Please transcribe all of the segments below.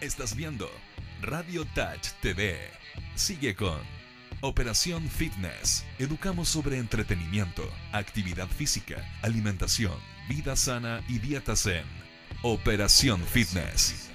Estás viendo Radio Touch TV. Sigue con Operación Fitness. Educamos sobre entretenimiento, actividad física, alimentación, vida sana y dieta zen. Operación Fitness.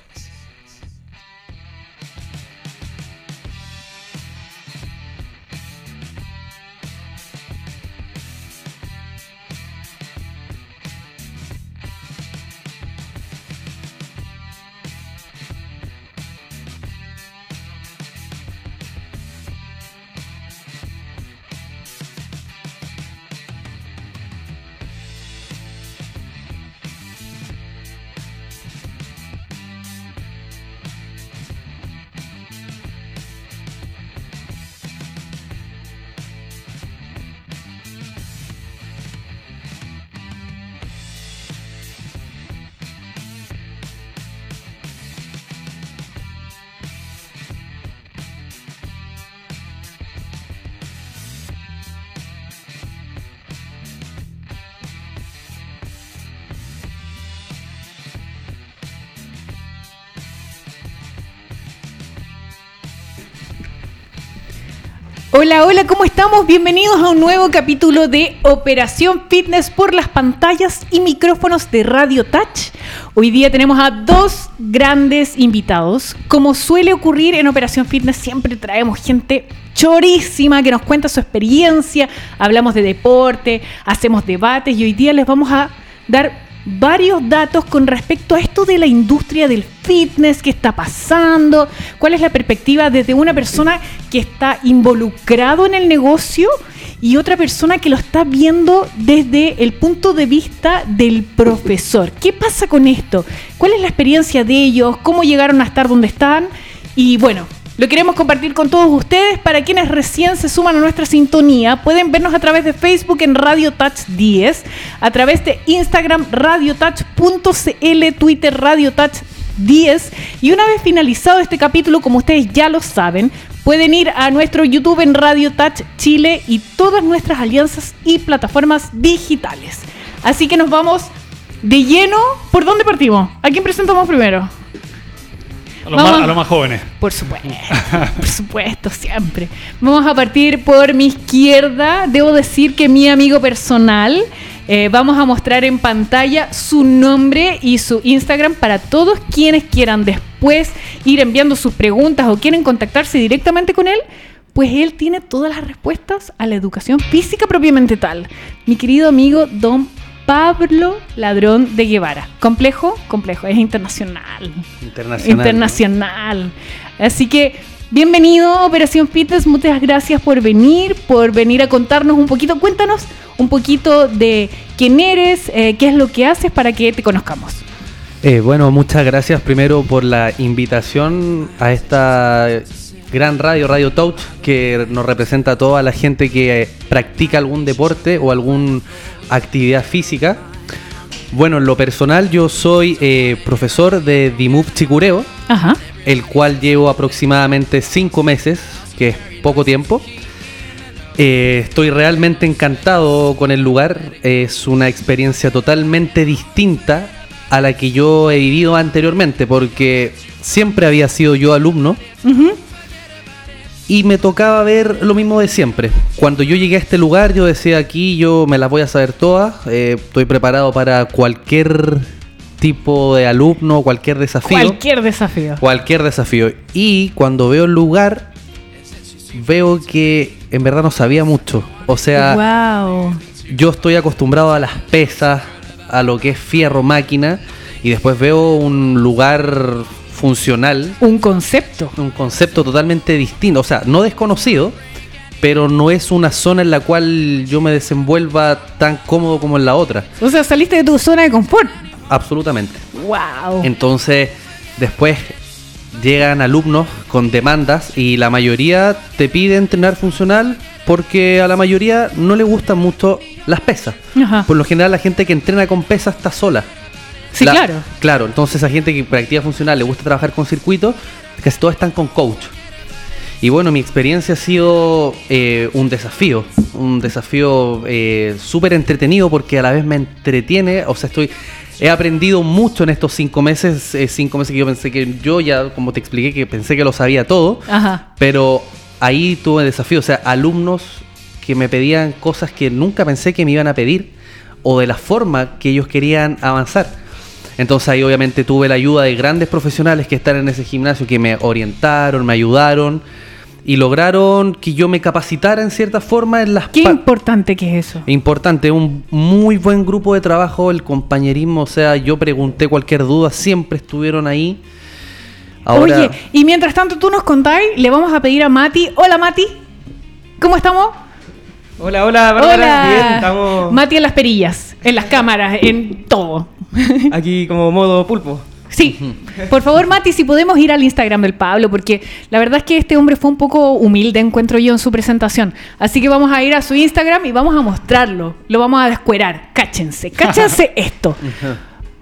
Hola, hola, ¿cómo estamos? Bienvenidos a un nuevo capítulo de Operación Fitness por las pantallas y micrófonos de Radio Touch. Hoy día tenemos a dos grandes invitados. Como suele ocurrir en Operación Fitness, siempre traemos gente chorísima que nos cuenta su experiencia, hablamos de deporte, hacemos debates y hoy día les vamos a dar varios datos con respecto a esto de la industria del fitness, qué está pasando, cuál es la perspectiva desde una persona que está involucrado en el negocio y otra persona que lo está viendo desde el punto de vista del profesor. ¿Qué pasa con esto? ¿Cuál es la experiencia de ellos? ¿Cómo llegaron a estar donde están? Y bueno, lo queremos compartir con todos ustedes. Para quienes recién se suman a nuestra sintonía, pueden vernos a través de Facebook en Radio Touch 10, a través de Instagram radiotouch.cl, Twitter Radio Touch 10. Y una vez finalizado este capítulo, como ustedes ya lo saben, pueden ir a nuestro YouTube en Radio Touch Chile y todas nuestras alianzas y plataformas digitales. Así que nos vamos de lleno. ¿Por dónde partimos? ¿A quién presentamos primero? A los, más, a los más jóvenes. Por supuesto, por supuesto, siempre. Vamos a partir por mi izquierda. Debo decir que mi amigo personal, eh, vamos a mostrar en pantalla su nombre y su Instagram para todos quienes quieran después ir enviando sus preguntas o quieren contactarse directamente con él. Pues él tiene todas las respuestas a la educación física propiamente tal. Mi querido amigo Don Pablo Ladrón de Guevara. ¿Complejo? Complejo, es internacional. Internacional. Internacional. Así que, bienvenido Operación Fitness. Muchas gracias por venir, por venir a contarnos un poquito. Cuéntanos un poquito de quién eres, eh, qué es lo que haces para que te conozcamos. Eh, bueno, muchas gracias primero por la invitación a esta gran radio, Radio Touch, que nos representa a toda la gente que practica algún deporte o algún actividad física. Bueno, en lo personal yo soy eh, profesor de Dimup Chicureo, Ajá. el cual llevo aproximadamente cinco meses, que es poco tiempo. Eh, estoy realmente encantado con el lugar, es una experiencia totalmente distinta a la que yo he vivido anteriormente, porque siempre había sido yo alumno. Y me tocaba ver lo mismo de siempre. Cuando yo llegué a este lugar, yo decía aquí, yo me las voy a saber todas, eh, estoy preparado para cualquier tipo de alumno, cualquier desafío. Cualquier desafío. Cualquier desafío. Y cuando veo el lugar, veo que en verdad no sabía mucho. O sea, wow. yo estoy acostumbrado a las pesas, a lo que es fierro, máquina, y después veo un lugar funcional Un concepto. un concepto totalmente distinto, o sea, no desconocido, pero no es una zona en la cual yo me desenvuelva tan cómodo como en la otra, O sea, saliste de tu zona de confort. absolutamente. Wow. Entonces, después llegan alumnos con demandas y la mayoría te pide entrenar funcional porque a la mayoría no le gustan mucho las pesas. Ajá. Por lo general la gente que entrena con pesas está sola. Sí, La- claro. Claro, entonces a gente que practica funcional le gusta trabajar con circuitos, casi todos están con coach. Y bueno, mi experiencia ha sido eh, un desafío, un desafío eh, súper entretenido porque a la vez me entretiene, o sea, estoy he aprendido mucho en estos cinco meses, eh, cinco meses que yo pensé que yo ya, como te expliqué, que pensé que lo sabía todo, Ajá. pero ahí tuve desafío, o sea, alumnos que me pedían cosas que nunca pensé que me iban a pedir o de la forma que ellos querían avanzar. Entonces ahí obviamente tuve la ayuda de grandes profesionales que están en ese gimnasio, que me orientaron, me ayudaron y lograron que yo me capacitara en cierta forma en las Qué importante que es eso. Importante, un muy buen grupo de trabajo, el compañerismo, o sea, yo pregunté cualquier duda, siempre estuvieron ahí. Ahora, Oye, y mientras tanto tú nos contáis, le vamos a pedir a Mati. Hola Mati, ¿cómo estamos? Hola, hola, Bárbara. Hola. Bien, estamos Mati en las perillas, en las cámaras, en todo. aquí como modo pulpo. Sí, por favor Mati, si podemos ir al Instagram del Pablo, porque la verdad es que este hombre fue un poco humilde, encuentro yo, en su presentación. Así que vamos a ir a su Instagram y vamos a mostrarlo, lo vamos a descuerar. Cáchense, cáchense esto.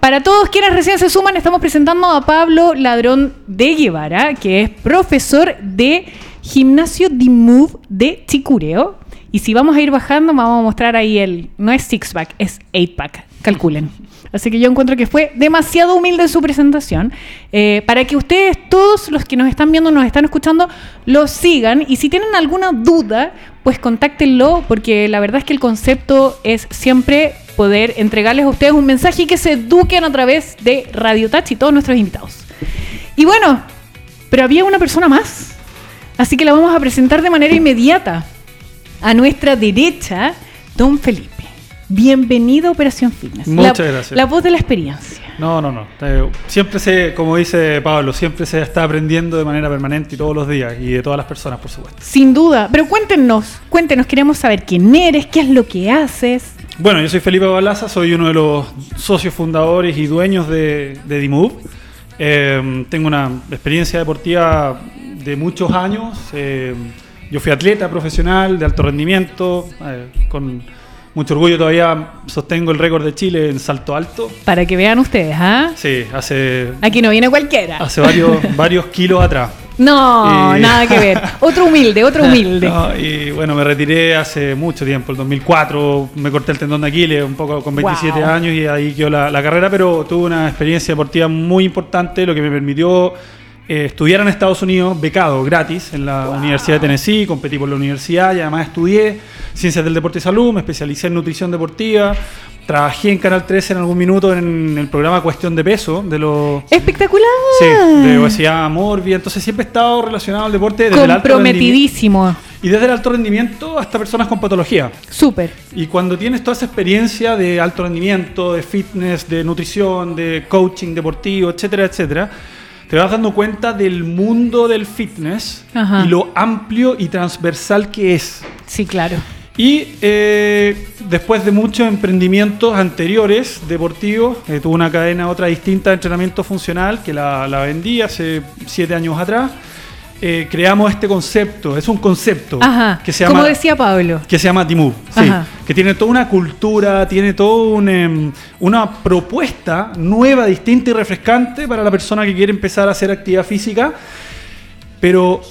Para todos quienes recién se suman, estamos presentando a Pablo Ladrón de Guevara, que es profesor de Gimnasio The Move de Chicureo. Y si vamos a ir bajando, vamos a mostrar ahí el. No es six pack, es eight pack. Calculen. Así que yo encuentro que fue demasiado humilde su presentación. eh, para que ustedes, todos los que nos están viendo, nos están escuchando, lo sigan. Y si tienen alguna duda, pues contáctenlo, porque la verdad es que el concepto es siempre poder entregarles a ustedes un mensaje y que se eduquen a través de Radio Touch y todos nuestros invitados. Y bueno, pero había una persona más. Así que la vamos a presentar de manera inmediata. A nuestra derecha, Don Felipe. Bienvenido a Operación Fitness. Muchas La- gracias. La voz de la experiencia. No, no, no. Siempre se, como dice Pablo, siempre se está aprendiendo de manera permanente y todos los días y de todas las personas, por supuesto. Sin duda. Pero cuéntenos, cuéntenos, queremos saber quién eres, qué es lo que haces. Bueno, yo soy Felipe Balaza, soy uno de los socios fundadores y dueños de, de. Eh, tengo una experiencia deportiva de muchos años. Eh, yo fui atleta profesional de alto rendimiento. eh, con mucho orgullo todavía sostengo el récord de Chile en salto alto. Para que vean ustedes, ¿ah? Sí, hace, Aquí no viene cualquiera. hace varios, varios kilos atrás. No, Y- nada que ver. Otro humilde, otro humilde. No, y bueno, me retiré hace mucho tiempo, el 2004, me corté el tendón de Aquiles un poco con 27 Wow. años y ahí quedó la, la carrera, pero tuve una experiencia deportiva muy importante, lo que me permitió eh, estudiar en Estados Unidos, becado, gratis, en la Universidad de Tennessee, competí por la universidad y además estudié Ciencias del Deporte y Salud, me especialicé en nutrición deportiva, trabajé en Canal 13 en algún minuto en el programa Cuestión de Peso, de los... Espectacular. Sí, de obesidad morbia, entonces siempre he estado relacionado al deporte desde el alto. Comprometidísimo. Y desde el alto rendimiento hasta personas con patología. Súper. Y cuando tienes toda esa experiencia de alto rendimiento, de fitness, de nutrición, de coaching deportivo, etcétera, etcétera, te vas dando cuenta del mundo del fitness Ajá. y lo amplio y transversal que es. Sí, claro. Y eh, después de muchos emprendimientos anteriores deportivos, eh, tuve una cadena otra distinta de entrenamiento funcional que la, la vendí hace siete años atrás. Eh, creamos este concepto, es un concepto Ajá. que se llama Como decía Pablo. que se llama sí, Ajá. que tiene toda una cultura, tiene toda un, em, una propuesta nueva, distinta y refrescante para la persona que quiere empezar a hacer actividad física, pero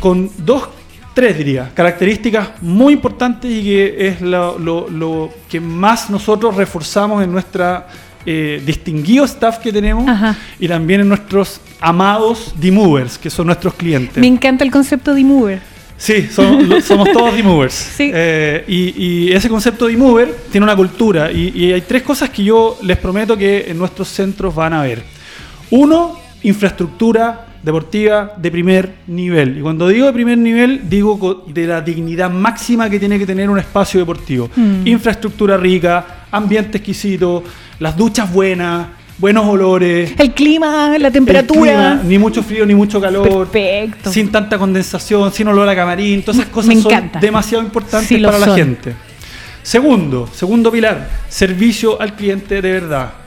con dos, tres diría, características muy importantes y que es lo, lo- lo que más nosotros reforzamos en nuestra eh, distinguido staff que tenemos Ajá. y también en nuestros amados D-Movers, que son nuestros clientes. Me encanta el concepto de mover. Sí, somos, todos D-Movers. Sí. Eh, y, y ese concepto D-Mover tiene una cultura. Y, y hay tres cosas que yo les prometo que en nuestros centros van a ver. Uno, infraestructura deportiva de primer nivel. Y cuando digo de primer nivel, digo de la dignidad máxima que tiene que tener un espacio deportivo. Mm. Infraestructura rica, ambiente exquisito, las duchas buenas, buenos olores. El clima, la temperatura. clima, ni mucho frío ni mucho calor. Perfecto. Sin tanta condensación, sin olor a camarín. Todas esas cosas son demasiado importantes Sí para la gente. Segundo, segundo pilar, servicio al cliente de verdad.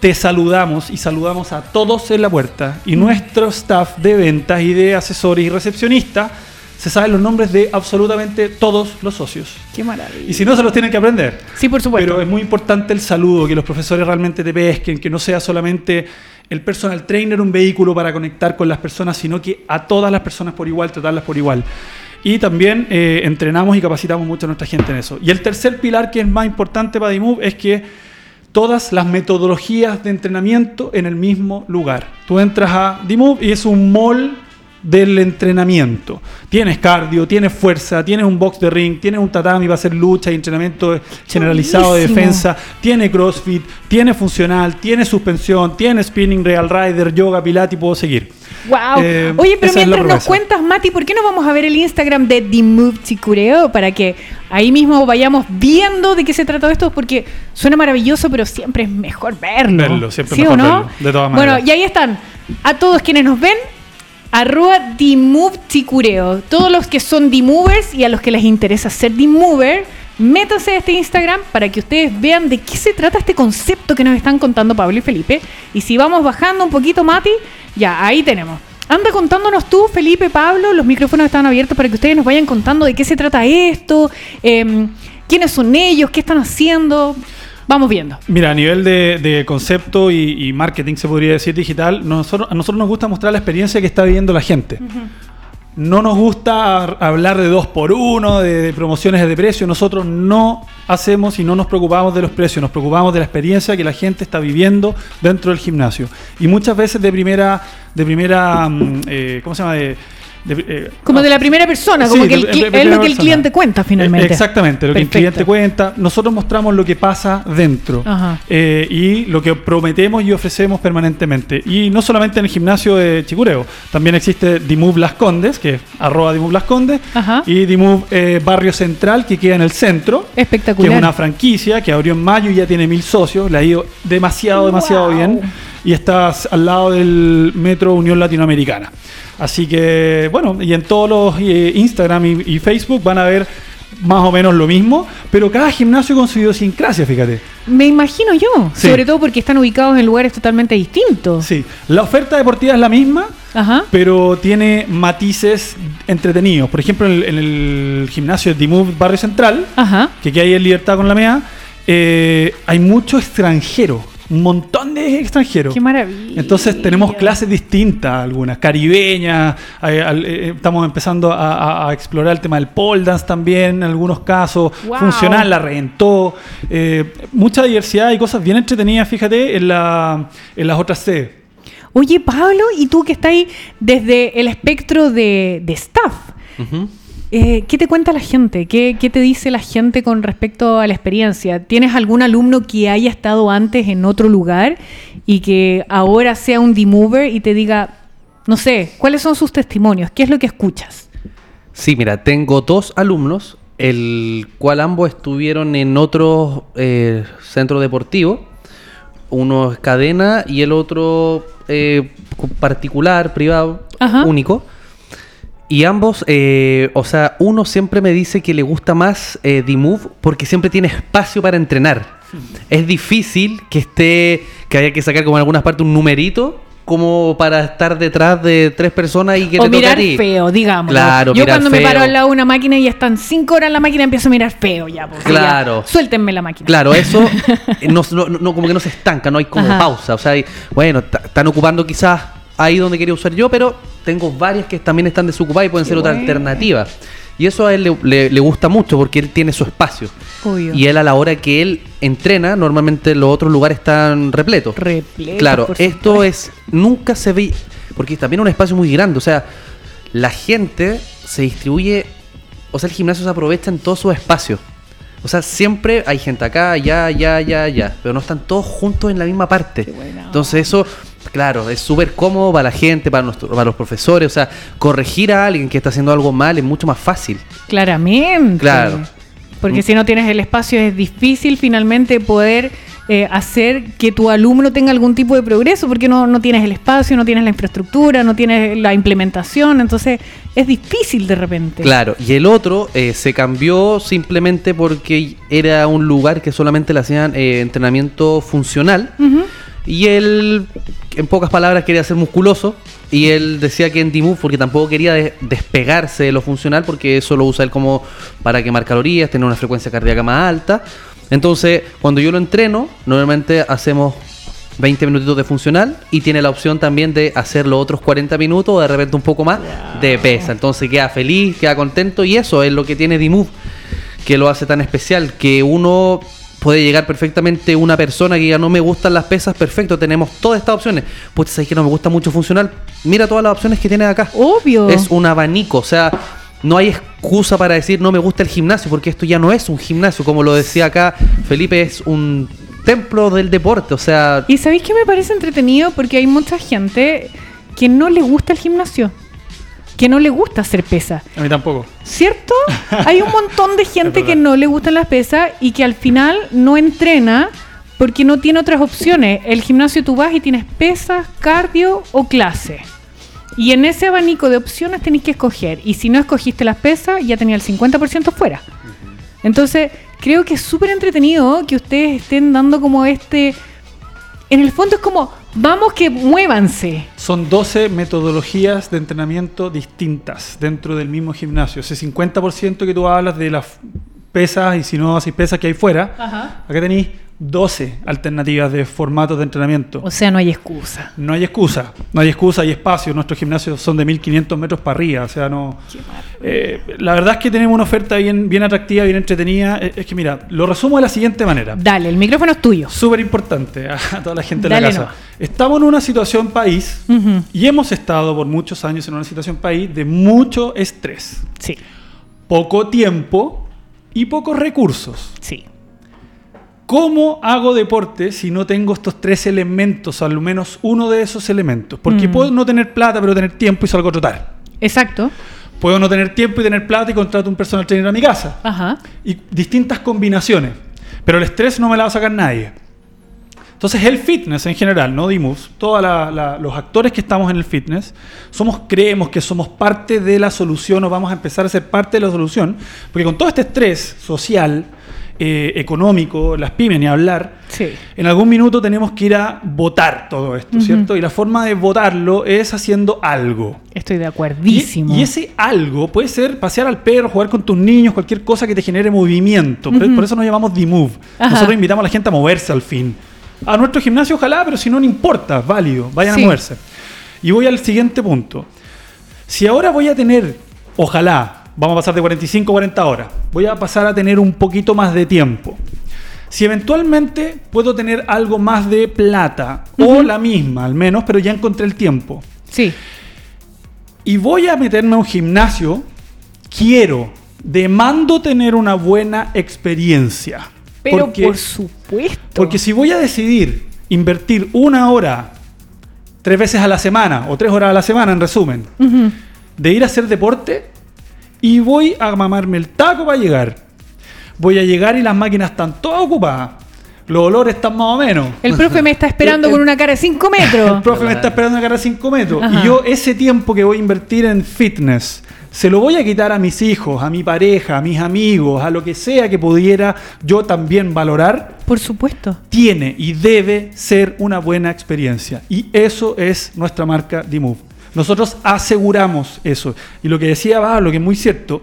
Te saludamos y saludamos a todos en la puerta. Y nuestro staff de ventas y de asesores y recepcionistas se saben los nombres de absolutamente todos los socios. Qué maravilla. Y si no, se los tienen que aprender. Sí, por supuesto. Pero es muy importante el saludo, que los profesores realmente te pesquen, que no sea solamente el personal trainer un vehículo para conectar con las personas, sino que a todas las personas por igual, tratarlas por igual. Y también eh, entrenamos y capacitamos mucho a nuestra gente en eso. Y el tercer pilar que es más importante para DIMUV es que todas las metodologías de entrenamiento en el mismo lugar. Tú entras a D-Move y es un mall del entrenamiento. Tienes cardio, tienes fuerza, tienes un box de ring, tienes un tatami para hacer lucha y entrenamiento generalizado de defensa, tiene crossfit, tiene funcional, tiene suspensión, tiene spinning, real rider, yoga, pilates y puedo seguir. Wow. Eh, Oye, pero mientras nos cuentas, Mati, ¿por qué no vamos a ver el Instagram de The Move Chicureo? Para que ahí mismo vayamos viendo de qué se trata esto, porque suena maravilloso, pero siempre es mejor verlo. Verlo, siempre ¿Sí es o mejor no? verlo, de todas Bueno, maneras. y ahí están. A todos quienes nos ven, arroba The Move Chicureo. Todos los que son D-Movers y a los que les interesa ser D-Mover, métanse a este Instagram para que ustedes vean de qué se trata este concepto que nos están contando Pablo y Felipe. Y si vamos bajando un poquito, Mati, ya, ahí tenemos. Anda contándonos tú, Felipe, Pablo, los micrófonos están abiertos para que ustedes nos vayan contando de qué se trata esto, em, quiénes son ellos, qué están haciendo. Vamos viendo. Mira, a nivel de, de concepto y, y marketing, se podría decir digital, nosotros, a nosotros nos gusta mostrar la experiencia que está viviendo la gente. No nos gusta hablar de dos por uno, de, de promociones de precio. Nosotros no hacemos y no nos preocupamos de los precios, nos preocupamos de la experiencia que la gente está viviendo dentro del gimnasio. Y muchas veces de primera, de primera, mm, eh, ¿cómo se llama? De, de, eh, Como de la primera persona, como Sí, que el de- es lo que el cliente cuenta finalmente. Eh, Exactamente, lo que el cliente cuenta. Nosotros mostramos lo que pasa dentro eh, y lo que prometemos y ofrecemos permanentemente. Y no solamente en el gimnasio de Chicureo, también existe Dimove Las Condes, que es arroba Dimove Las Condes, Ajá. y Dimove eh, Barrio Central, que queda en el centro. Espectacular. Que es una franquicia que abrió en mayo y ya tiene mil socios. Le ha ido demasiado, demasiado Wow. bien. Y está al lado del Metro Unión Latinoamericana. Así que, bueno, y en todos los eh, Instagram y, y Facebook van a ver más o menos lo mismo, pero cada gimnasio con su idiosincrasia, fíjate. Me imagino yo, Sí. sobre todo porque están ubicados en lugares totalmente distintos. Sí, la oferta deportiva es la misma, Ajá. pero tiene matices entretenidos. Por ejemplo, en el, en el gimnasio de Dimove Barrio Central, Ajá. que ahí en Libertad con la MEA, eh, hay mucho extranjero, un montón de extranjeros. Qué maravilla. Entonces tenemos clases distintas, algunas caribeñas, eh, eh, estamos empezando a, a- a explorar el tema del pole dance también, en algunos casos, Wow. funcional, la reventó, eh, mucha diversidad y cosas bien entretenidas, fíjate, en, la, en las otras sedes. Oye, Pablo, y tú que estás ahí desde el espectro de, de staff. Eh, ¿qué te cuenta la gente? ¿Qué, qué te dice la gente con respecto a la experiencia? ¿Tienes algún alumno que haya estado antes en otro lugar y que ahora sea un demover y te diga, no sé, ¿cuáles son sus testimonios? ¿Qué es lo que escuchas? Sí, mira, tengo dos alumnos, el cual ambos estuvieron en otro eh, centro deportivo. Uno es cadena y el otro eh, particular, privado, Ajá. único. Y ambos, eh, o sea, uno siempre me dice que le gusta más eh, D-Move porque siempre tiene espacio para entrenar. Es difícil que esté, que haya que sacar como en algunas partes un numerito como para estar detrás de tres personas y que o te mirar feo, digamos. Claro, Yo mirar cuando me paro al lado de una máquina y están cinco horas en la máquina, empiezo a mirar feo ya. ya, Claro. suéltenme la máquina. Claro, eso no, no- no- como que no se estanca, no hay como Ajá. pausa. O sea, hay- bueno, están ocupando quizás ahí donde quería usar yo, pero tengo varias que también están desocupadas y pueden Qué ser otra bueno. alternativa. Y eso a él le, le- le gusta mucho porque él tiene su espacio. Obvio. Y él a la hora que él entrena, normalmente los otros lugares están repletos. Repletos, Claro, esto es, nunca se ve, porque también es un espacio muy grande, o sea, la gente se distribuye, o sea, el gimnasio se aprovecha en todos sus espacios. O sea, siempre hay gente acá, allá, allá, allá, allá, pero no están todos juntos en la misma parte. Qué Entonces eso, claro, es súper cómodo para la gente, para, nuestro- para los profesores, o sea, corregir a alguien que está haciendo algo mal es mucho más fácil. Claramente. Claro. Porque si no tienes el espacio es difícil finalmente poder eh, hacer que tu alumno tenga algún tipo de progreso porque no, no tienes el espacio, no tienes la infraestructura, no tienes la implementación, entonces es difícil de repente. Claro, y el otro eh, se cambió simplemente porque era un lugar que solamente le hacían eh, entrenamiento funcional. Y él, en pocas palabras, quería ser musculoso. Y él decía que en D-Move, porque tampoco quería de- despegarse de lo funcional, porque eso lo usa él como para quemar calorías, tener una frecuencia cardíaca más alta. Entonces, cuando yo lo entreno, normalmente hacemos 20 minutitos de funcional y tiene la opción también de hacer los otros 40 minutos o de repente un poco más de pesa. Entonces queda feliz, queda contento y eso es lo que tiene D-Move, que lo hace tan especial, que uno puede llegar perfectamente una persona que diga no me gustan las pesas, perfecto, tenemos todas estas opciones. Pues sabes que no me gusta mucho funcional, mira todas las opciones que tienes acá. Obvio. Es un abanico, o sea, no hay excusa para decir no me gusta el gimnasio, porque esto ya no es un gimnasio, como lo decía acá Felipe, es un templo del deporte, o sea, Y sabéis que me parece entretenido porque hay mucha gente que no le gusta el gimnasio, que no le gusta hacer pesas. A mí tampoco. ¿Cierto? Hay un montón de gente que no le gustan las pesas y que al final no entrena porque no tiene otras opciones. El gimnasio tú vas y tienes pesas, cardio o clase. Y en ese abanico de opciones tenéis que escoger. Y si no escogiste las pesas, ya tenía el 50% fuera. Entonces, creo que es súper entretenido que ustedes estén dando como este... En el fondo es como, vamos que muévanse. Son 12 metodologías de entrenamiento distintas dentro del mismo gimnasio. Ese 50% que tú hablas de las pesas y si no haces pesas que hay fuera, Ajá. acá tenéis 12 alternativas de formatos de entrenamiento. O sea, no hay excusa. No hay excusa, no hay excusa, hay espacio. Nuestros gimnasios son de 1500 metros para arriba, o sea, no. Eh, la verdad es que tenemos una oferta bien, bien atractiva, bien entretenida. Eh, Es que mira, lo resumo de la siguiente manera. Dale, el micrófono es tuyo. Súper importante a toda la gente de la casa. nomás. Estamos en una situación país y hemos estado por muchos años en una situación país de mucho estrés, Sí, poco tiempo y pocos recursos. sí. ¿Cómo hago deporte si no tengo estos tres elementos, al menos uno de esos elementos? Porque Mm. puedo no tener plata, pero tener tiempo y salgo a trotar. Exacto. Puedo no tener tiempo y tener plata y contrato un personal trainer a mi casa. Ajá. Y distintas combinaciones. Pero el estrés no me la va a sacar nadie. Entonces el fitness en general, no Dimus, todos los actores que estamos en el fitness, somos, creemos que somos parte de la solución o vamos a empezar a ser parte de la solución, porque con todo este estrés social, eh, económico, las pymes ni hablar, Sí. en algún minuto tenemos que ir a votar todo esto, Ujú. ¿cierto? Y la forma de votarlo es haciendo algo. Estoy de Y, acuerdísimo. y ese algo puede ser pasear al perro, jugar con tus niños, cualquier cosa que te genere movimiento. Por- Ujú. Por eso nos llamamos D-Move. Ajá. Nosotros invitamos a la gente a moverse al fin. A nuestro gimnasio ojalá, pero si no, no importa, válido, vayan Sí. a moverse. Y voy al siguiente punto. Si ahora voy a tener, ojalá, vamos a pasar de 45 a 40 horas, voy a pasar a tener un poquito más de tiempo. Si eventualmente puedo tener algo más de plata, o la misma al menos, pero ya encontré el tiempo, Sí. y voy a meterme a un gimnasio, quiero, demando tener una buena experiencia. Pero porque, por supuesto. porque si voy a decidir invertir una hora, tres veces a la semana, o tres horas a la semana en resumen, de ir a hacer deporte, y voy a mamarme el taco para llegar. Voy a llegar y las máquinas están todas ocupadas. Los olores están más o menos. El profe me está esperando El- con una cara de 5 metros. El profe me está esperando a cargar 5 metros. Ajá. Y yo ese tiempo que voy a invertir en fitness, se lo voy a quitar a mis hijos, a mi pareja, a mis amigos, a lo que sea que pudiera yo también valorar, Por supuesto. tiene y debe ser una buena experiencia. Y eso es nuestra marca D-Move. Nosotros aseguramos eso. Y lo que decía Pablo, que es muy cierto,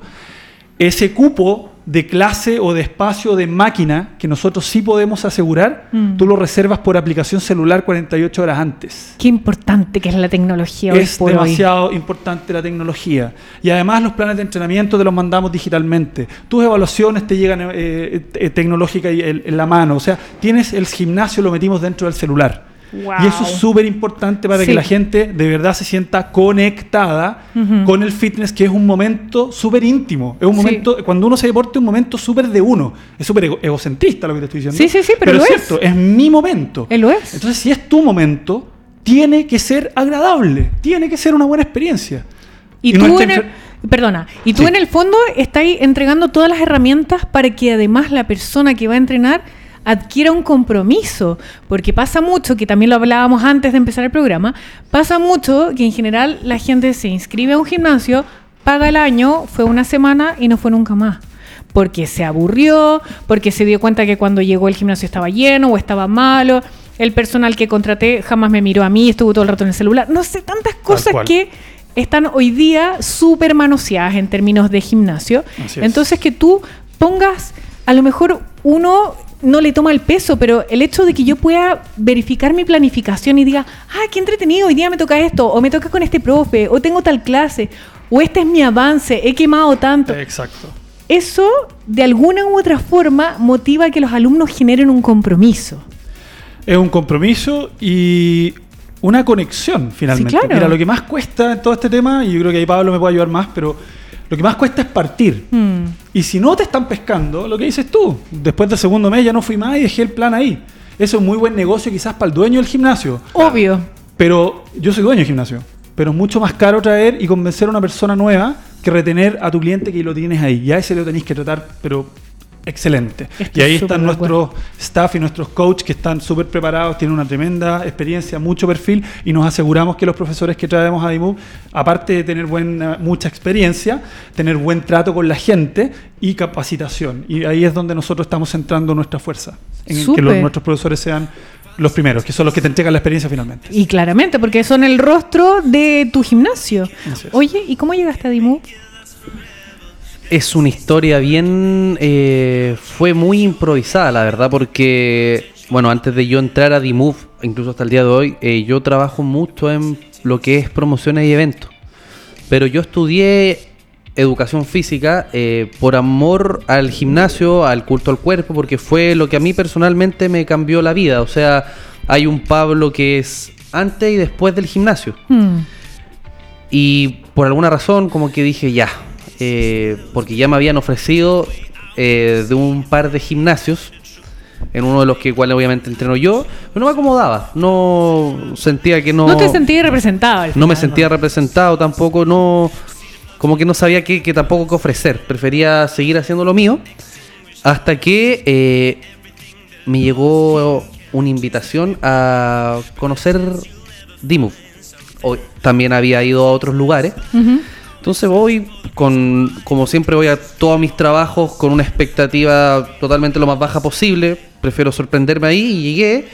ese cupo de clase o de espacio de máquina que nosotros sí podemos asegurar, Mm. tú lo reservas por aplicación celular 48 horas antes. Qué importante que es la tecnología hoy Es por hoy. demasiado importante la tecnología. Y además los planes de entrenamiento te los mandamos digitalmente. Tus evaluaciones te llegan eh, eh, tecnológica y en, en la mano. O sea, tienes el gimnasio, lo metimos dentro del celular. Wow. Y eso es súper importante para Sí. que la gente de verdad se sienta conectada con el fitness, que es un momento súper íntimo. Es un Sí. momento, cuando uno se deporta, es un momento súper de uno. Es súper ego- egocentrista lo que te estoy diciendo. Sí, sí, sí, pero es lo es. cierto, es mi momento. Él lo es. Entonces, si es tu momento, tiene que ser agradable, tiene que ser una buena experiencia. Y, tú en el, perdona, y tú Sí. en el fondo estás entregando todas las herramientas para que además la persona que va a entrenar adquiera un compromiso, porque pasa mucho, que también lo hablábamos antes de empezar el programa, pasa mucho que en general la gente se inscribe a un gimnasio, paga el año, fue una semana y no fue nunca más. Porque se aburrió, porque se dio cuenta que cuando llegó el gimnasio estaba lleno o estaba malo, el personal que contraté jamás me miró a mí, estuvo todo el rato en el celular, no sé, tantas cosas que están hoy día súper manoseadas en términos de gimnasio. Entonces que tú pongas, a lo mejor uno no le toma el peso, pero el hecho de que yo pueda verificar mi planificación y diga, ah, qué entretenido, hoy día me toca esto, o me toca con este profe, o tengo tal clase, o este es mi avance, he quemado tanto. Exacto. eso de alguna u otra forma motiva a que los alumnos generen un compromiso. Es un compromiso y una conexión finalmente. Sí, claro. Mira, lo que más cuesta en todo este tema, y yo creo que ahí Pablo me puede ayudar más, pero lo que más cuesta es partir. Mm. Y si no te están pescando, lo que dices tú, después del segundo mes ya no fui más y dejé el plan ahí. Eso es muy buen negocio quizás para el dueño del gimnasio. Obvio. Pero yo soy dueño del gimnasio. Pero es mucho más caro traer y convencer a una persona nueva que retener a tu cliente que lo tienes ahí. Y a ese lo tenéis que tratar, pero excelente. Y ahí están nuestros staff y nuestros coaches que están súper preparados, tienen una tremenda experiencia, mucho perfil y nos aseguramos que los profesores que traemos a DIMU, aparte de tener buena, mucha experiencia, tener buen trato con la gente y capacitación. Y ahí es donde nosotros estamos centrando nuestra fuerza, en que los- nuestros profesores sean los primeros, que son los que te entregan la experiencia finalmente. Y claramente, porque son el rostro de tu gimnasio. Oye, ¿y cómo llegaste a Dimu? Es una historia bien... eh, fue muy improvisada, la verdad, porque, bueno, antes de yo entrar a D-Move, incluso hasta el día de hoy, eh, yo trabajo mucho en lo que es promociones y eventos. Pero yo estudié educación física eh, por amor al gimnasio, al culto al cuerpo, porque fue lo que a mí personalmente me cambió la vida. O sea, hay un Pablo que es antes y después del gimnasio. Hmm. Y por alguna razón como que dije ya, eh, porque ya me habían ofrecido eh, de un par de gimnasios, en uno de los que cuales obviamente entreno yo, pero no me acomodaba, no sentía que no... No, te sentías representado. no me sentía representado tampoco, no... Como que no sabía qué, qué tampoco qué ofrecer, prefería seguir haciendo lo mío, hasta que eh, me llegó una invitación a conocer Dimu. Hoy también había ido a otros lugares. Ujú. Entonces voy con, como siempre voy a todos mis trabajos con una expectativa totalmente lo más baja posible. Prefiero sorprenderme ahí y llegué.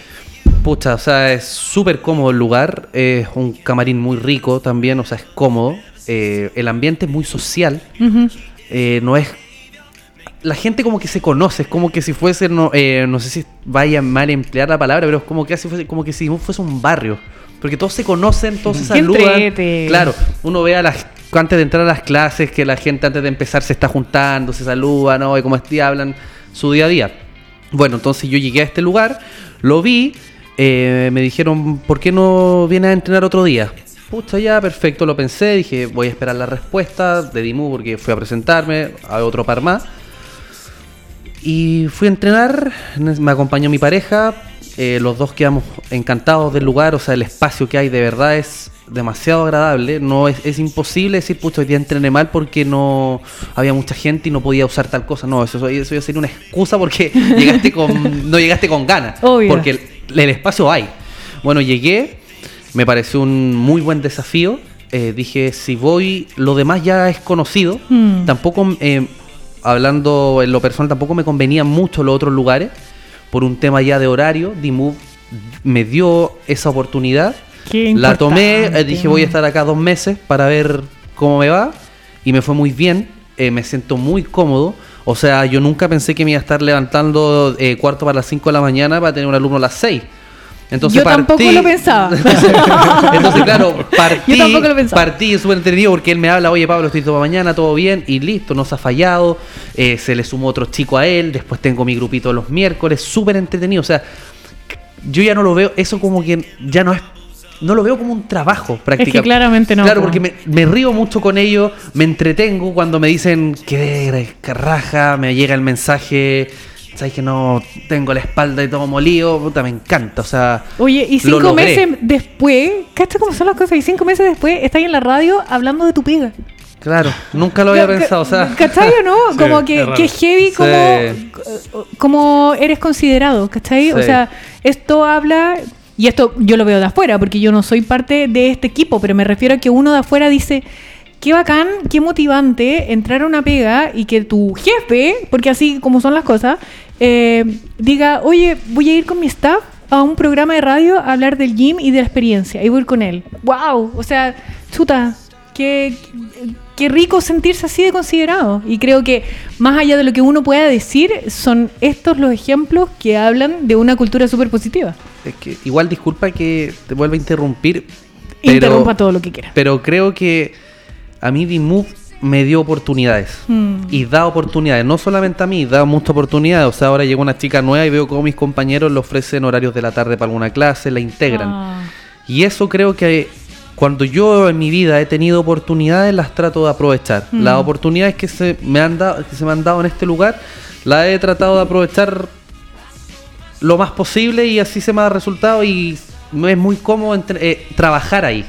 Pucha, o sea, es súper cómodo el lugar. Es un camarín muy rico también, o sea, es cómodo. Eh, el ambiente es muy social. Eh, no es... La gente como que se conoce, es como que si fuese, no, eh, no sé si vaya mal emplear la palabra, pero es como que, fuese, como que si fuese un barrio. Porque todos se conocen, todos se saludan. entrete. Claro, uno ve a las antes de entrar a las clases que la gente antes de empezar se está juntando, se saluda, ¿no? Y como este hablan su día a día. Bueno, entonces yo llegué a este lugar, lo vi, eh, me dijeron, ¿por qué no vienes a entrenar otro día? Pucha, ya, perfecto, lo pensé, dije, voy a esperar la respuesta de Dimu porque fui a presentarme, a otro par más. Y fui a entrenar, me acompañó mi pareja, eh, los dos quedamos encantados del lugar, o sea, el espacio que hay de verdad es demasiado agradable, no es, es imposible decir, pucha, hoy día entrené mal porque no había mucha gente y no podía usar tal cosa, no, eso, eso ya sería una excusa porque llegaste con, no llegaste con ganas, Obvio. porque el, el espacio hay. Bueno, llegué, me pareció un muy buen desafío, eh, dije, si voy, lo demás ya es conocido, Mm. tampoco, eh, hablando en lo personal, tampoco me convenían mucho los otros lugares, por un tema ya de horario, D-Move me dio esa oportunidad, Qué la tomé, eh, dije voy a estar acá dos meses para ver cómo me va, y me fue muy bien, eh, me siento muy cómodo, o sea, yo nunca pensé que me iba a estar levantando eh, cuarto para las 5 de la mañana para tener un alumno a las 6. Entonces Yo tampoco lo pensaba. Entonces, claro, partí, Yo tampoco lo pensaba. partí súper entretenido porque él me habla, oye Pablo, estoy todo mañana, todo bien, y listo, no se ha fallado. Eh, se le sumó otro chico a él, después tengo mi grupito los miércoles, súper entretenido. O sea, yo ya no lo veo, eso como que ya no es. No lo veo como un trabajo prácticamente. claramente no, Claro, po. porque me, me río mucho con ellos, me entretengo cuando me dicen que raja, me llega el mensaje, sabes que no tengo la espalda y todo molido, puta, me encanta, o sea. Oye, y cinco meses después, ¿cacha cómo son las cosas? Y cinco meses después estás en la radio hablando de tu pega. Claro, nunca lo había pensado, o sea. ¿Cachai o no? Sí, como es que, raro. que heavy Sí. como, como eres considerado, ¿cachai? O sea, esto habla, y esto yo lo veo de afuera, porque yo no soy parte de este equipo, pero me refiero a que uno de afuera dice, qué bacán, qué motivante entrar a una pega y que tu jefe, porque así como son las cosas, eh, diga, oye, voy a ir con mi staff a un programa de radio a hablar del gym y de la experiencia, y voy a ir con él. ¡Wow! O sea, chuta, qué, qué rico sentirse así de considerado. Y creo que más allá de lo que uno pueda decir, son estos los ejemplos que hablan de una cultura súper positiva. Es que igual disculpa que te vuelva a interrumpir. Pero, Interrumpa todo lo que quiera. Pero creo que a mí D-Move me dio oportunidades. Mm. Y da oportunidades, no solamente a mí, da muchas oportunidades. O sea, ahora llegó una chica nueva y veo cómo mis compañeros le ofrecen horarios de la tarde para alguna clase, la integran. Ah. Y eso creo que cuando yo en mi vida he tenido oportunidades, las trato de aprovechar. Mm. Las oportunidades que se, me han dado, que se me han dado en este lugar, las he tratado de aprovechar lo más posible y así se me da resultado y me es muy cómodo entre- eh, trabajar ahí.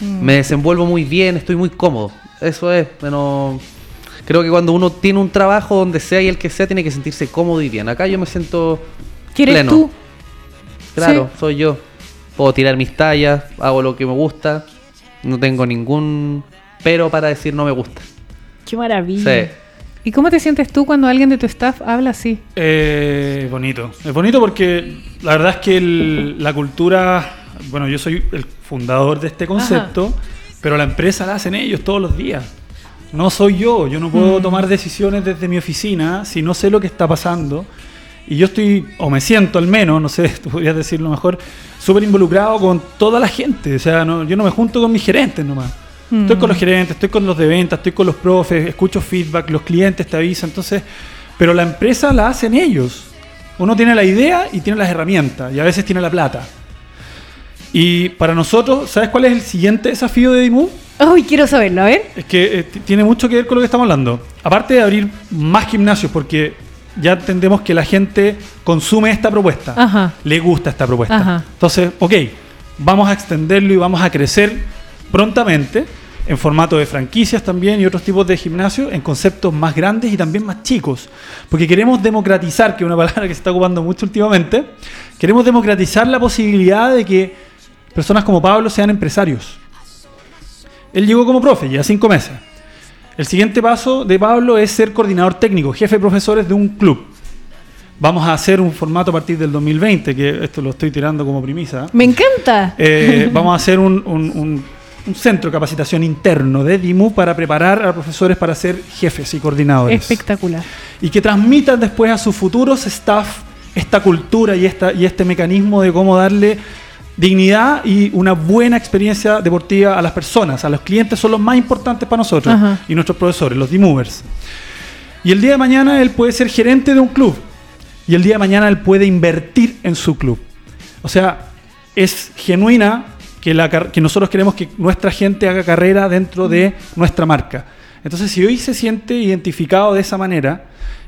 Mm. Me desenvuelvo muy bien, estoy muy cómodo. Eso es, pero creo que cuando uno tiene un trabajo donde sea y el que sea, tiene que sentirse cómodo y bien. Acá yo me siento ¿Quieres pleno. tú? Claro, Sí. soy yo. Puedo tirar mis tallas, hago lo que me gusta. No tengo ningún pero para decir no me gusta. Qué maravilla. Sí. ¿Y cómo te sientes tú cuando alguien de tu staff habla así? Eh, bonito. Es bonito porque la verdad es que el- la cultura, bueno, yo soy el fundador de este concepto, pero la empresa la hacen ellos todos los días. No soy yo, yo no puedo Mm. tomar decisiones desde mi oficina si no sé lo que está pasando. Y yo estoy, o me siento al menos, no sé, tú podrías decirlo mejor, súper involucrado con toda la gente. O sea, no- yo no me junto con mis gerentes nomás. Estoy con los Mm. gerentes, estoy con los de ventas, estoy con los profes, escucho feedback, los clientes te avisan, entonces, pero la empresa la hacen ellos. Uno tiene la idea y tiene las herramientas y a veces tiene la plata. Y para nosotros, ¿sabes cuál es el siguiente desafío de Dimu? Ay, quiero saberlo, a ver. Es que eh, tiene mucho que ver con lo que estamos hablando. Aparte de abrir más gimnasios, porque ya entendemos que la gente consume esta propuesta, Ajá. le gusta esta propuesta. Ajá. Entonces, ok, vamos a extenderlo y vamos a crecer prontamente en formato de franquicias también y otros tipos de gimnasios en conceptos más grandes y también más chicos. Porque queremos democratizar, que es una palabra que se está ocupando mucho últimamente, queremos democratizar la posibilidad de que personas como Pablo sean empresarios. Él llegó como profe, ya cinco meses. El siguiente paso de Pablo es ser coordinador técnico, jefe de profesores de un club. Vamos a hacer un formato a partir del 2020, que esto lo estoy tirando como premisa. Me encanta. Eh, vamos a hacer un, un- un- un centro de capacitación interno de DIMU para preparar a profesores para ser jefes y coordinadores. Espectacular. y que transmitan después a sus futuros staff esta cultura y, esta, y este mecanismo de cómo darle dignidad y una buena experiencia deportiva a las personas. A los clientes son los más importantes para nosotros Ajá. y nuestros profesores, los D-Movers. Y el día de mañana él puede ser gerente de un club y el día de mañana él puede invertir en su club. O sea, es genuina que, la, que nosotros queremos que nuestra gente haga carrera dentro de nuestra marca. Entonces, si hoy se siente identificado de esa manera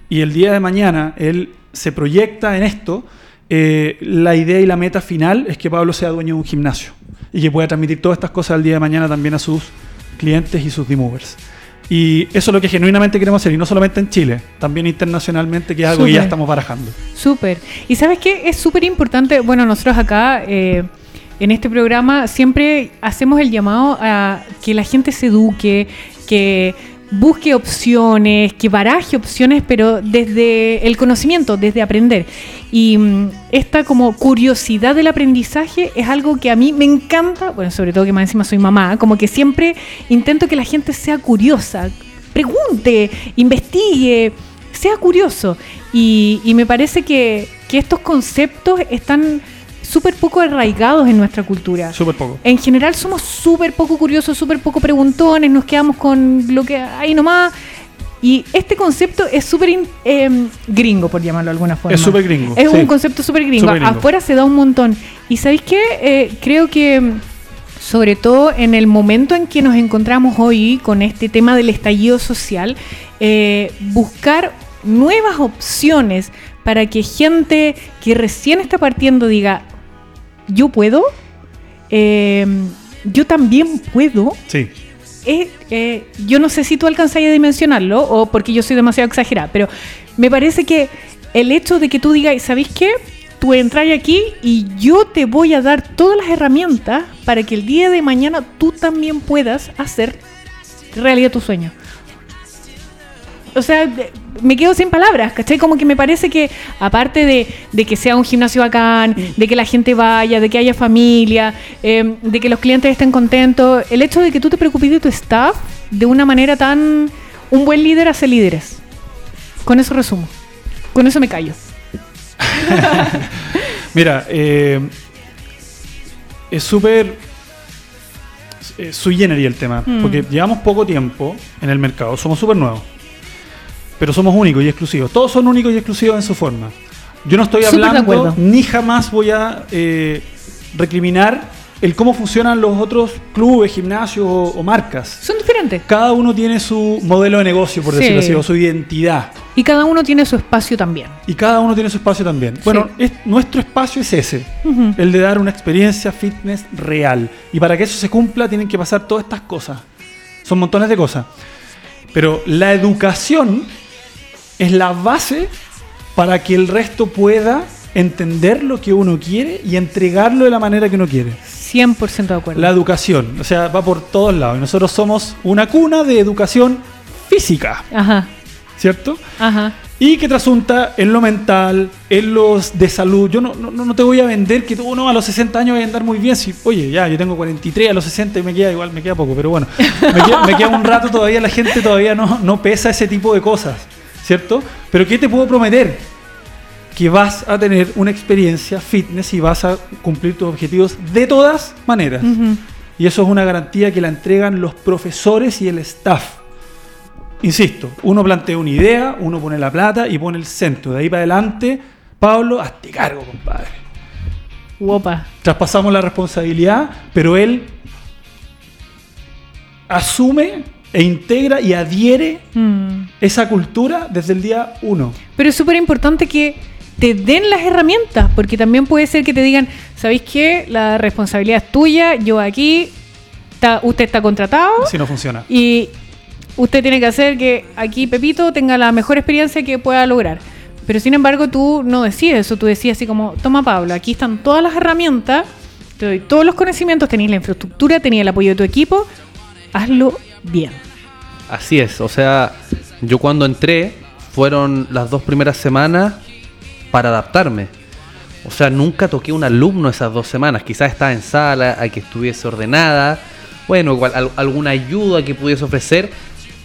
y el día de mañana él se proyecta en esto, eh, la idea y la meta final es que Pablo sea dueño de un gimnasio y que pueda transmitir todas estas cosas el día de mañana también a sus clientes y sus D-Movers. Y eso es lo que genuinamente queremos hacer, y no solamente en Chile, también internacionalmente, que es algo que ya estamos barajando. Súper. Y sabes qué? Es súper importante, bueno, nosotros acá eh, en este programa siempre hacemos el llamado a que la gente se eduque, que busque opciones, que baraje opciones, pero desde el conocimiento, desde aprender. Y mm, esta como curiosidad del aprendizaje es algo que a mí me encanta, bueno, sobre todo que más encima soy mamá, como que siempre intento que la gente sea curiosa, pregunte, investigue, sea curioso. Y, me parece que, que estos conceptos están súper poco arraigados en nuestra cultura. Súper poco. En general somos súper poco curiosos, súper poco preguntones, nos quedamos con lo que hay nomás. Y este concepto es súper em, gringo, por llamarlo de alguna forma. Es súper gringo, Es sí. un concepto súper gringo. Afuera se da un montón. Y ¿sabéis qué? Eh, creo que mm, sobre todo en el momento en que nos encontramos hoy con este tema del estallido social, eh, buscar nuevas opciones para que gente que recién está partiendo diga, yo puedo, eh, yo también puedo. Sí. Eh, eh, yo no sé si tú alcanzas a dimensionarlo o porque yo soy demasiado exagerada, pero me parece que el hecho de que tú digas, ¿sabéis qué? Tú entras aquí y yo te voy a dar todas las herramientas para que el día de mañana tú también puedas hacer realidad tu sueño. O sea, me quedo sin palabras, ¿cachai? Como que me parece que, aparte de, de que sea un gimnasio bacán, de que la gente vaya, de que haya familia, eh, de que los clientes estén contentos, el hecho de que tú te preocupes de tu staff de una manera tan... Un buen líder hace líderes. Con eso resumo. Con eso me callo. Mira, eh, es súper. eh, sui generis el tema, Mm. porque llevamos poco tiempo en el mercado, somos súper nuevos, pero somos únicos y exclusivos. Todos son únicos y exclusivos en su forma. Yo no estoy hablando ni jamás voy a eh, recriminar el cómo funcionan los otros clubes, gimnasios o, o marcas. Son diferentes. Cada uno tiene su modelo de negocio, por Sí. decirlo así, o su identidad. Y cada uno tiene su espacio también. Y cada uno tiene su espacio también. Bueno, es- nuestro espacio es ese, el de dar una experiencia fitness real. Y para que eso se cumpla tienen que pasar todas estas cosas. Son montones de cosas. Pero la educación es la base para que el resto pueda entender lo que uno quiere y entregarlo de la manera que uno quiere. 100% de acuerdo. La educación, o sea, va por todos lados. Nosotros somos una cuna de educación física, Ajá, ¿cierto? ajá. Y que trasunta en lo mental, en los de salud. Yo no, no, no te voy a vender que tú no, a los 60 años voy a andar muy bien. Si, oye, ya, yo tengo 43, a los 60 y me queda igual, me queda poco, pero bueno, me queda, me queda un rato todavía, la gente todavía no, no pesa ese tipo de cosas, ¿cierto? Pero ¿qué te puedo prometer? Que vas a tener una experiencia fitness y vas a cumplir tus objetivos de todas maneras. Y eso es una garantía que la entregan los profesores y el staff. Insisto, uno plantea una idea, uno pone la plata y pone el centro. De ahí para adelante, Pablo, hazte cargo, compadre. Guapa. Traspasamos la responsabilidad, pero él asume e integra y adhiere Mm. esa cultura desde el día uno. Pero es súper importante que te den las herramientas, porque también puede ser que te digan, ¿sabéis qué? La responsabilidad es tuya, yo aquí, está- usted está contratado Así no funciona. y usted tiene que hacer que aquí Pepito tenga la mejor experiencia que pueda lograr. Pero sin embargo tú no decides eso, tú decías así como, toma Pablo, aquí están todas las herramientas, te doy todos los conocimientos, tenéis la infraestructura, tenéis el apoyo de tu equipo, hazlo bien. Así es, o sea, yo cuando entré fueron las dos primeras semanas para adaptarme. O sea, nunca toqué un alumno esas dos semanas. Quizás estaba en sala, a que estuviese ordenada. Bueno, igual al- alguna ayuda que pudiese ofrecer,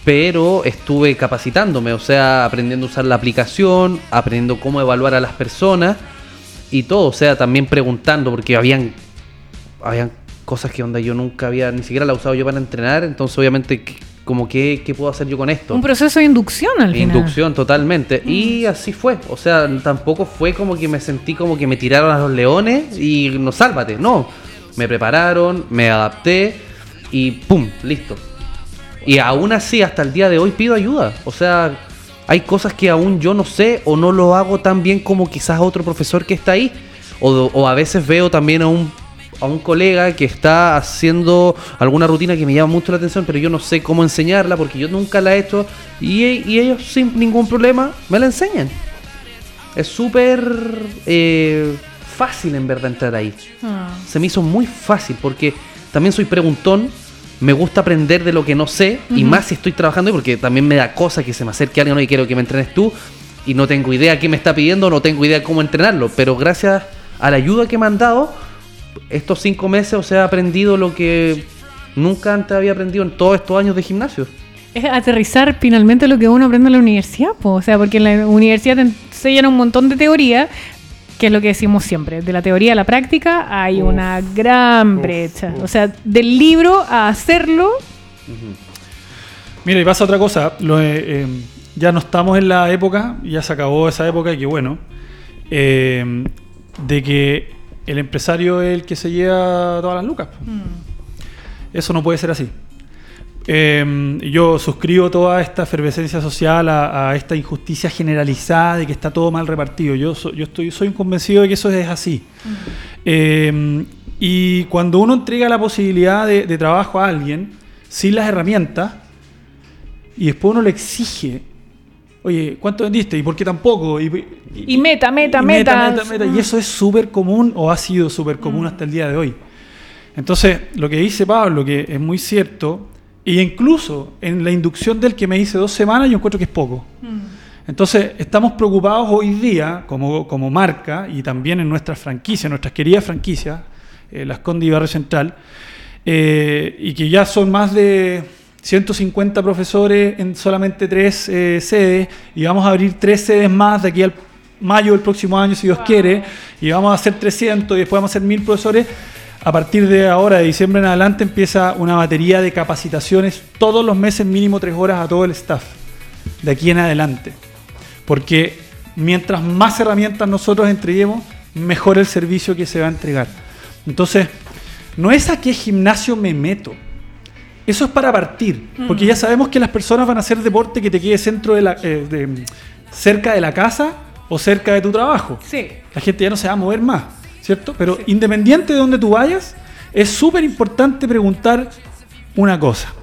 pero estuve capacitándome, o sea, aprendiendo a usar la aplicación, aprendiendo cómo evaluar a las personas y todo. O sea, también preguntando, porque habían habían cosas que onda yo nunca había ni siquiera la usado yo para entrenar entonces obviamente ¿qué- como que qué puedo hacer yo con esto Un proceso de inducción al final. inducción totalmente. Y así fue o sea tampoco fue como que me sentí como que me tiraron a los leones y no sálvate no. Me prepararon me adapté y pum listo. Y aún así hasta el día de hoy pido ayuda. O sea hay cosas que aún yo no sé o no lo hago tan bien como quizás otro profesor que está ahí. O, o a veces veo también a un a un colega que está haciendo alguna rutina que me llama mucho la atención, pero yo no sé cómo enseñarla porque yo nunca la he hecho y, y ellos sin ningún problema me la enseñan. Es súper eh, fácil en verdad entrar ahí. Ah. Se me hizo muy fácil porque también soy preguntón, me gusta aprender de lo que no sé y más si estoy trabajando porque también me da cosa que se me acerque alguien y quiero que me entrenes tú y no tengo idea qué me está pidiendo, no tengo idea cómo entrenarlo, pero gracias a la ayuda que me han dado, estos cinco meses, o sea, he aprendido lo que nunca antes había aprendido en todos estos años de gimnasio. Es aterrizar finalmente lo que uno aprende en la universidad, po. o sea, porque en la universidad te enseñan un montón de teoría, que es lo que decimos siempre, de la teoría a la práctica hay Uf. una gran brecha. uf. O sea, del libro a hacerlo, Mira, y pasa otra cosa. Lo, eh, eh, ya no estamos en la época, ya se acabó esa época y que bueno, eh, de que el empresario es el que se lleva todas las lucas. Eso no puede ser así. Eh, yo suscribo toda esta efervescencia social a, a esta injusticia generalizada de que está todo mal repartido. Yo, so- yo estoy, soy un convencido de que eso es así. Eh, y cuando uno entrega la posibilidad de, de trabajo a alguien sin las herramientas y después uno le exige, oye, ¿cuánto vendiste? ¿Y por qué tampoco? Y, y- Y meta, meta, y meta. meta, meta. Y eso es súper común o ha sido súper común hasta el día de hoy. Entonces, lo que dice Pablo, que es muy cierto, e incluso en la inducción del que me hice dos semanas, yo encuentro que es poco. Entonces, estamos preocupados hoy día, como, como marca, y también en nuestras franquicias, nuestras queridas franquicias, eh, Las Conde y Barrio Central, eh, y que ya son más de 150 profesores en solamente tres eh, sedes, y vamos a abrir tres sedes más de aquí al mayo del próximo año, si Dios quiere, y vamos a hacer 300 y después vamos a hacer 1000 profesores. a partir de ahora, de diciembre en adelante, empieza una batería de capacitaciones todos los meses, mínimo tres horas a todo el staff, de aquí en adelante. Porque mientras más herramientas nosotros entreguemos, mejor el servicio que se va a entregar. Entonces, no es a qué gimnasio me meto. Eso es para partir, porque ya sabemos que las personas van a hacer deporte que te quede centro de la, eh, de- cerca de la casa o cerca de tu trabajo. Sí. La gente ya no se va a mover más, ¿cierto? Pero independiente de donde tú vayas, es súper importante preguntar una cosa.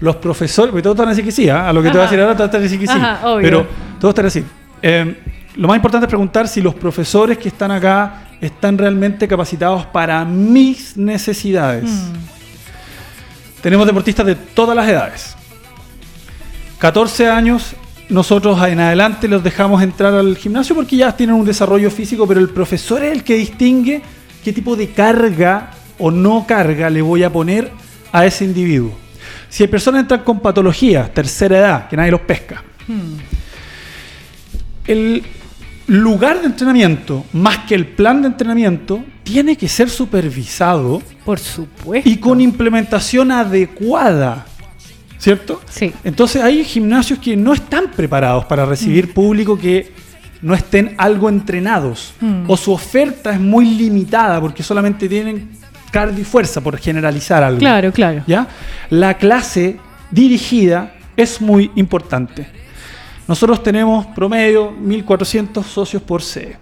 Los profesores, porque todos te van a decir que sí, ¿ah? a lo que te voy a decir ahora, todos van a decir que sí. Ajá, obvio. Pero todos van a decir. eh, lo más importante es preguntar si los profesores que están acá están realmente capacitados para mis necesidades. Mm. Tenemos deportistas de todas las edades. 14 años, nosotros en adelante los dejamos entrar al gimnasio porque ya tienen un desarrollo físico, pero el profesor es el que distingue qué tipo de carga o no carga le voy a poner a ese individuo. Si hay personas que entran con patologías, tercera edad, que nadie los pesca, el lugar de entrenamiento, más que el plan de entrenamiento, tiene que ser supervisado Por supuesto. y con implementación adecuada. ¿Cierto? Sí. Entonces hay gimnasios que no están preparados para recibir público que no estén algo entrenados. Mm. O su oferta es muy limitada porque solamente tienen cardio y fuerza, por generalizar algo. Claro, claro. ¿ya? La clase dirigida es muy importante. Nosotros tenemos promedio 1.400 socios por sede.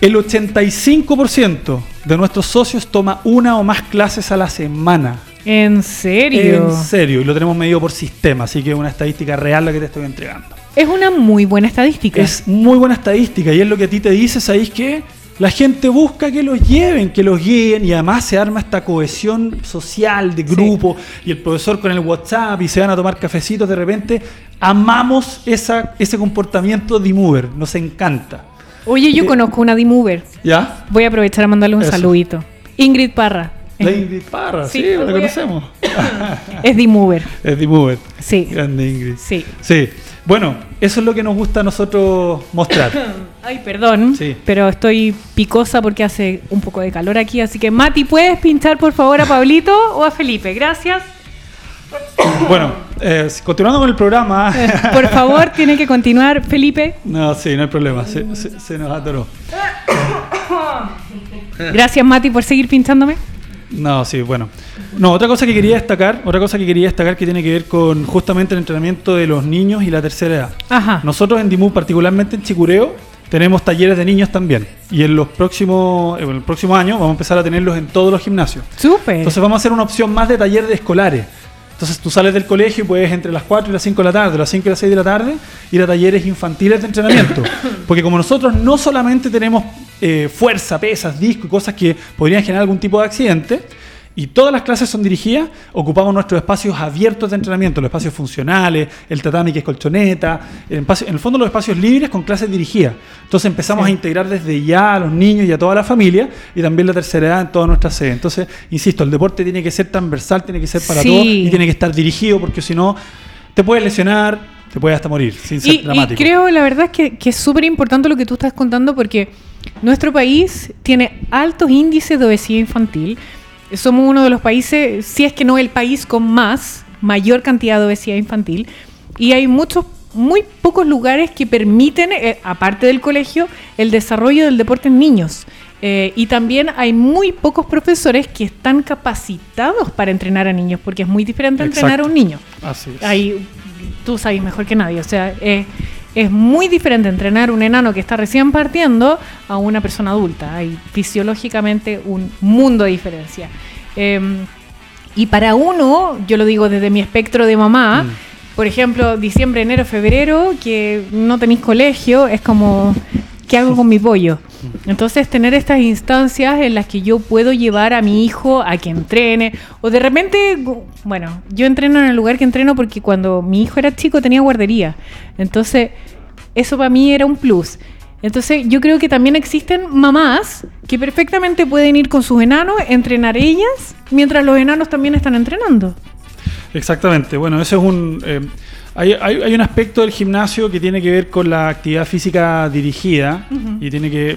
El 85% de nuestros socios toma una o más clases a la semana. ¿En serio? En serio, y lo tenemos medido por sistema, así que es una estadística real la que te estoy entregando. Es una muy buena estadística. Es muy buena estadística y es lo que a ti te dice, ¿sabéis qué? La gente busca que los lleven, que los guíen y además se arma esta cohesión social de grupo y el profesor con el WhatsApp y se van a tomar cafecitos de repente. Amamos esa, ese comportamiento de mover, nos encanta. Oye, yo Eh, conozco una D-Mover. ¿Ya? Voy a aprovechar a mandarle un Eso. saludito. Ingrid Parra. La Ingrid Parra, sí, Sí, la conocemos. Es D-Mover. es de mover. Sí. Grande Ingrid. Sí. Sí. Bueno, eso es lo que nos gusta a nosotros mostrar. Ay, perdón, Sí. pero estoy picosa porque hace un poco de calor aquí. Así que, Mati, ¿puedes pinchar por favor a Pablito o a Felipe? Gracias. Bueno, eh, continuando con el programa. Eh, Por favor, tiene que continuar, Felipe. No, sí, no hay problema. Se, se- se nos atoró. Gracias, Mati, por seguir pinchándome. No, sí, bueno. No, otra cosa que quería destacar, otra cosa que quería destacar que tiene que ver con justamente el entrenamiento de los niños y la tercera edad. Ajá. Nosotros en DIMU, particularmente en Chicureo, tenemos talleres de niños también. Y en los próximos, en el próximo año vamos a empezar a tenerlos en todos los gimnasios. Súper. Entonces vamos a hacer una opción más de taller de escolares. Entonces tú sales del colegio y puedes entre las 4 y las 5 de la tarde, las 5 y las 6 de la tarde, ir a talleres infantiles de entrenamiento. Porque como nosotros no solamente tenemos eh, fuerza, pesas, disco y cosas que podrían generar algún tipo de accidente, y todas las clases son dirigidas, ocupamos nuestros espacios abiertos de entrenamiento, los espacios funcionales, el tatami que es colchoneta, el espacio- en el fondo los espacios libres con clases dirigidas. Entonces empezamos Sí. a integrar desde ya a los niños y a toda la familia y también la tercera edad en toda nuestra sede. Entonces, insisto, el deporte tiene que ser transversal, tiene que ser para Sí. todos y tiene que estar dirigido porque si no te puedes lesionar, te puedes hasta morir, sin ser Y, y dramático. creo, la verdad, es que, que es súper importante lo que tú estás contando porque nuestro país tiene altos índices de obesidad infantil. Somos uno de los países, si es que no el país con más, mayor cantidad de obesidad infantil. Y hay muchos, muy pocos lugares que permiten, eh, aparte del colegio, el desarrollo del deporte en niños. Eh, y también hay muy pocos profesores que están capacitados para entrenar a niños, porque es muy diferente entrenar a un niño. Así es. Ahí tú sabes mejor que nadie. O sea, eh, es muy diferente entrenar un enano que está recién partiendo a una persona adulta. Hay fisiológicamente un mundo de diferencia. Eh, y para uno, yo lo digo desde mi espectro de mamá, Mm. por ejemplo, diciembre, enero, febrero, que no tenéis colegio, es como, ¿qué hago con mi pollo? Entonces, tener estas instancias en las que yo puedo llevar a mi hijo a que entrene, o de repente, bueno, yo entreno en el lugar que entreno porque cuando mi hijo era chico tenía guardería. Entonces, eso para mí era un plus. Entonces, yo creo que también existen mamás que perfectamente pueden ir con sus enanos, entrenar ellas, mientras los enanos también están entrenando. Exactamente, bueno, eso es un... eh, hay, hay- hay un aspecto del gimnasio que tiene que ver con la actividad física dirigida y tiene que...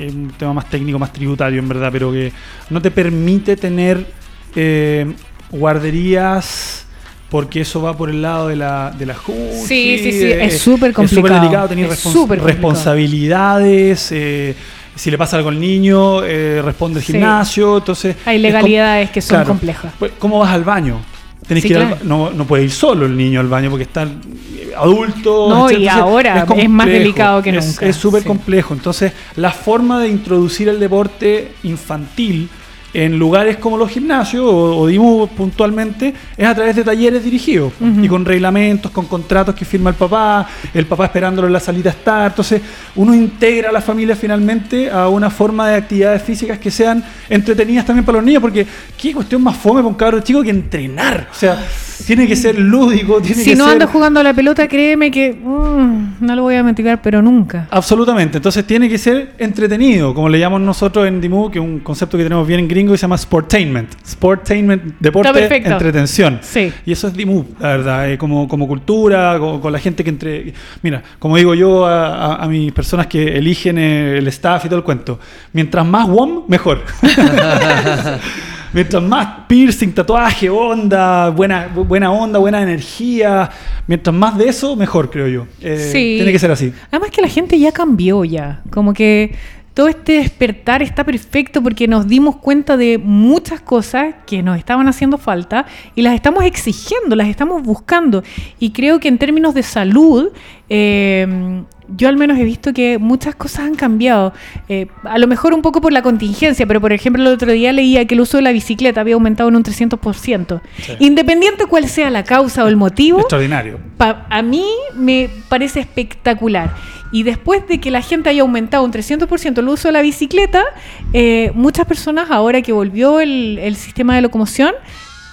Es un tema más técnico, más tributario en verdad, pero que no te permite tener eh, guarderías porque eso va por el lado de la, de la JUCI, Sí, sí, sí, eh, es súper Es súper complicado, delicado, tener es respons- complicado. responsabilidades, eh, si le pasa algo al niño, eh, responde el Sí. gimnasio, entonces... Hay legalidades que son Claro. complejas. pues, ¿Cómo vas al baño? Tenés Sí, que ir al claro. no, no puede ir solo el niño al baño porque está eh, adulto. No, y ahora es más delicado que nunca, Es súper sí. complejo. Entonces, la forma de introducir el deporte infantil en lugares como los gimnasios o, o DIMU puntualmente es a través de talleres dirigidos Ujú. y con reglamentos, con contratos que firma el papá, el papá esperándolo en la salita está. Entonces, uno integra a la familia finalmente a una forma de actividades físicas que sean entretenidas también para los niños, porque qué cuestión más fome para un cabro chico que entrenar. O sea, tiene que ser lúdico, tiene Si que no ser. ando jugando a la pelota, créeme que mm, no lo voy a mitigar, pero nunca. Absolutamente, entonces tiene que ser entretenido, como le llamamos nosotros en DIMU, que es un concepto que tenemos bien en gringo y se llama sportainment. Sportainment, deporte, entretención. Sí. Y eso es DIMU, la verdad, eh, como, como cultura, como- con la gente que entre... Mira, como digo yo a, a- a mis personas que eligen el staff y todo el cuento, mientras más WOM, mejor. mientras más piercing, tatuaje, onda, buena, bu- buena onda, buena energía, mientras más de eso, mejor, creo yo. Eh, Sí. Tiene que ser así. Además que la gente ya cambió ya. Como que todo este despertar está perfecto porque nos dimos cuenta de muchas cosas que nos estaban haciendo falta y las estamos exigiendo, las estamos buscando. Y creo que en términos de salud, eh, yo al menos he visto que muchas cosas han cambiado. Eh, a lo mejor un poco por la contingencia, pero por ejemplo el otro día leía que el uso de la bicicleta había aumentado en un 300%. Independiente cuál sea la causa o el motivo, Extraordinario. a mí me parece espectacular. Y después de que la gente haya aumentado un 300% el uso de la bicicleta, eh, muchas personas, ahora que volvió el, el sistema de locomoción,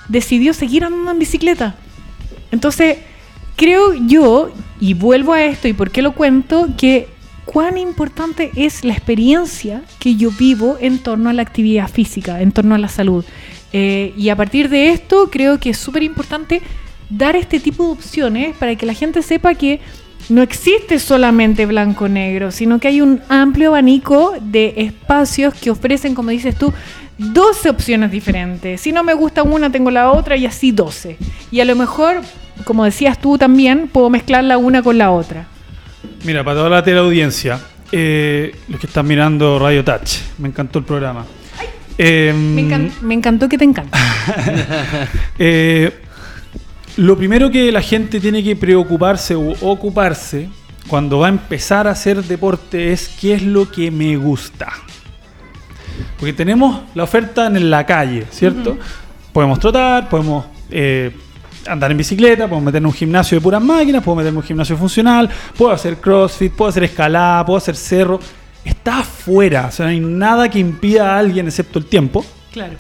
decidió seguir andando en bicicleta. Entonces, creo yo, y vuelvo a esto, y por qué lo cuento, que cuán importante es la experiencia que yo vivo en torno a la actividad física, en torno a la salud. Eh, y a partir de esto, creo que es súper importante dar este tipo de opciones para que la gente sepa que no existe solamente blanco-negro, sino que hay un amplio abanico de espacios que ofrecen, como dices tú, 12 opciones diferentes. Si no me gusta una, tengo la otra y así 12. Y a lo mejor, como decías tú también, puedo mezclar la una con la otra. Mira, para toda la teleaudiencia, eh, los que están mirando Radio Touch, me encantó el programa. Eh, Me, encan- me encantó que te encanta. eh, lo primero que la gente tiene que preocuparse o ocuparse cuando va a empezar a hacer deporte es qué es lo que me gusta. Porque tenemos la oferta en la calle, ¿cierto? Podemos trotar, podemos eh, andar en bicicleta, podemos meternos en un gimnasio de puras máquinas, puedo meterme en un gimnasio funcional, puedo hacer crossfit, puedo hacer escalada, puedo hacer cerro. Está afuera, o sea, no hay nada que impida a alguien excepto el tiempo Claro.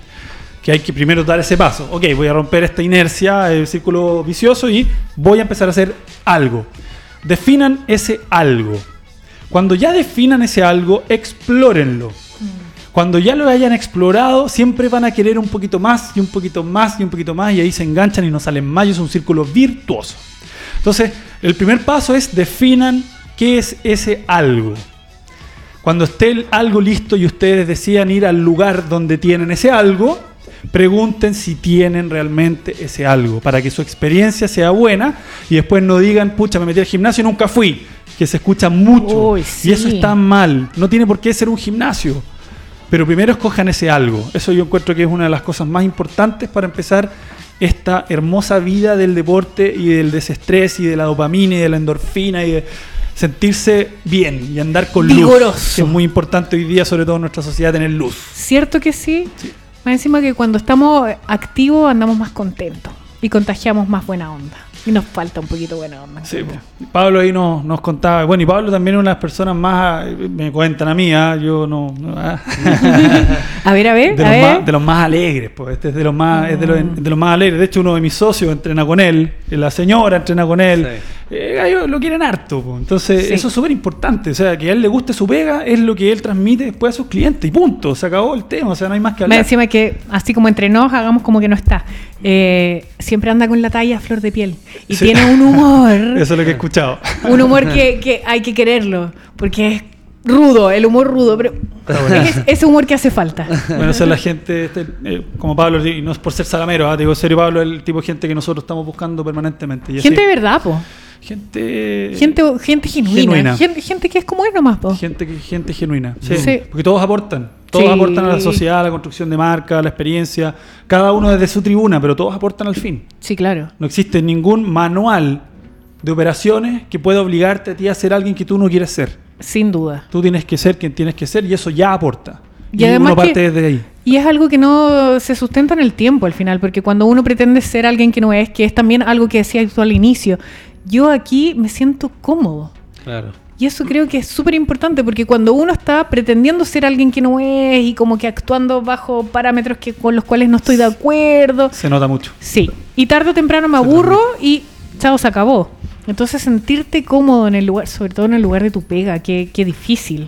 que hay que primero dar ese paso. Ok, voy a romper esta inercia, el círculo vicioso y voy a empezar a hacer algo. Definan ese algo. Cuando ya definan ese algo, explórenlo. Cuando ya lo hayan explorado, siempre van a querer un poquito más y un poquito más y un poquito más y ahí se enganchan y no salen más y es un círculo virtuoso. Entonces, el primer paso es definan qué es ese algo. Cuando esté el algo listo y ustedes decidan ir al lugar donde tienen ese algo, pregunten si tienen realmente ese algo, para que su experiencia sea buena y después no digan, pucha, me metí al gimnasio y nunca fui, que se escucha mucho. Uy, Y sí. eso está mal, no tiene por qué ser un gimnasio. Pero primero escojan ese algo. Eso yo encuentro que es una de las cosas más importantes para empezar esta hermosa vida del deporte y del desestrés y de la dopamina y de la endorfina y de sentirse bien y andar con Vigoroso. luz. Que es muy importante hoy día, sobre todo en nuestra sociedad, tener luz. ¿Cierto que sí? Más encima que cuando estamos activos andamos más contentos y contagiamos más buena onda. Y nos falta un poquito buena onda. Sí, po. Pablo ahí nos, nos contaba, bueno, y Pablo también es una de las personas más, eh, me cuentan a mí, ah, yo no, no, ah. A ver, a ver, de, a los ver. más, de los más alegres, pues este es de los más, es de los, de los más alegres. De hecho, uno de mis socios entrena con él, la señora entrena con él, eh, lo quieren harto. po. Entonces, Sí. eso es súper importante. O sea, que a él le guste su pega es lo que él transmite después a sus clientes. Y punto. Se acabó el tema. O sea, no hay más que Me hablar. encima que, así como entre nos, hagamos como que no está. Eh, siempre anda con la talla a flor de piel. Y Sí. tiene un humor. Eso es lo que he escuchado. un humor que, que hay que quererlo. Porque es rudo, el humor rudo. Pero es ese humor que hace falta. Bueno, esa es la gente, este, eh, como Pablo, y no es por ser salamero, te digo serio, Pablo, es el tipo de gente que nosotros estamos buscando permanentemente. Y así- Gente de verdad, po. Gente. Gente, gente genuina. genuina. Gente, gente que es como es nomás, po. Gente, gente genuina. Sí. Sí. Porque todos aportan. Todos Sí. aportan a la sociedad, a la construcción de marca, a la experiencia. Cada uno desde su tribuna, pero todos aportan al fin. Sí, claro. No existe ningún manual de operaciones que pueda obligarte a ti a ser alguien que tú no quieres ser. Sin duda. Tú tienes que ser quien tienes que ser y eso ya aporta. Y Y, además uno parte que- desde ahí. Y es algo que no se sustenta en el tiempo al final, porque cuando uno pretende ser alguien que no es, que es también algo que decía tú al inicio, yo aquí me siento cómodo. Claro. Y eso creo que es súper importante, porque cuando uno está pretendiendo ser alguien que no es y como que actuando bajo parámetros que, con los cuales no estoy de acuerdo, Se nota mucho. sí. Y tarde o temprano me aburro y chao, se acabó. Entonces sentirte cómodo en el lugar, sobre todo en el lugar de tu pega, qué, qué difícil.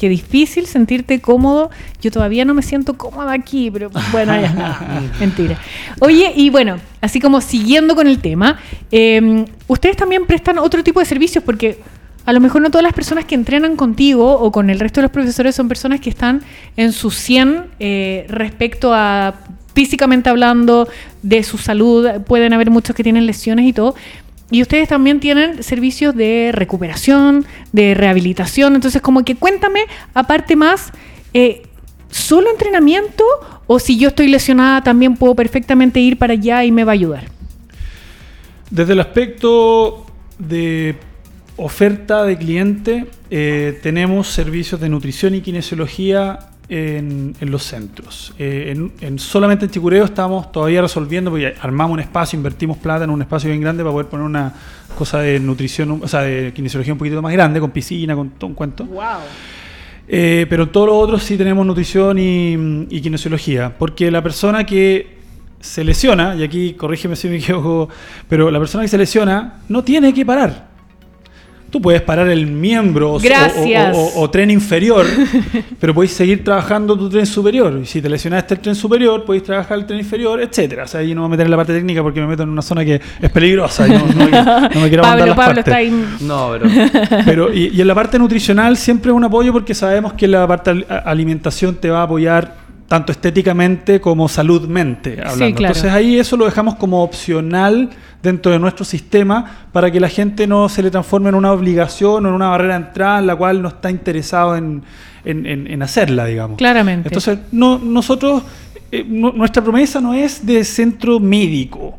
Qué difícil sentirte cómodo. Yo todavía no me siento cómoda aquí, pero bueno, ya nada. Mentira. Oye, y bueno, así como siguiendo con el tema, eh, ustedes también prestan otro tipo de servicios porque a lo mejor no todas las personas que entrenan contigo o con el resto de los profesores son personas que están en su 100 eh, respecto a físicamente hablando de su salud. Pueden haber muchos que tienen lesiones y todo. Y ustedes también tienen servicios de recuperación, de rehabilitación. Entonces, como que cuéntame, aparte más, eh, ¿solo entrenamiento? O si yo estoy lesionada, también puedo perfectamente ir para allá y me va a ayudar. Desde el aspecto de oferta de cliente, eh, tenemos servicios de nutrición y kinesiología en, en los centros. Eh, en, en- solamente en Chicureo estamos todavía resolviendo, porque armamos un espacio, invertimos plata en un espacio bien grande para poder poner una cosa de nutrición, o sea, de kinesiología un poquito más grande, con piscina, con todo un cuento. ¡Wow! Eh, pero en todos los otros sí tenemos nutrición y, y kinesiología. Porque la persona que se lesiona, y aquí corrígeme si me equivoco, pero la persona que se lesiona no tiene que parar. Tú puedes parar el miembro o- o- Gracias. O, o- o tren inferior, pero podéis seguir trabajando tu tren superior. Y si te lesionaste el tren superior, podéis trabajar el tren inferior, etcétera. O sea, ahí no me voy a meter en la parte técnica porque me meto en una zona que es peligrosa y no, no- no me quiero Pablo, las Pablo partes. está ahí. No, pero. Pero, y, y en la parte nutricional siempre es un apoyo porque sabemos que la parte alimentación te va a apoyar tanto estéticamente como saludmente hablando. claro. Entonces ahí eso lo dejamos como opcional dentro de nuestro sistema para que la gente no se le transforme en una obligación o en una barrera de entrada en la cual no está interesado en, en- en- en hacerla, digamos. Claramente. Entonces, no, nosotros, eh, nu- nuestra promesa no es de centro médico.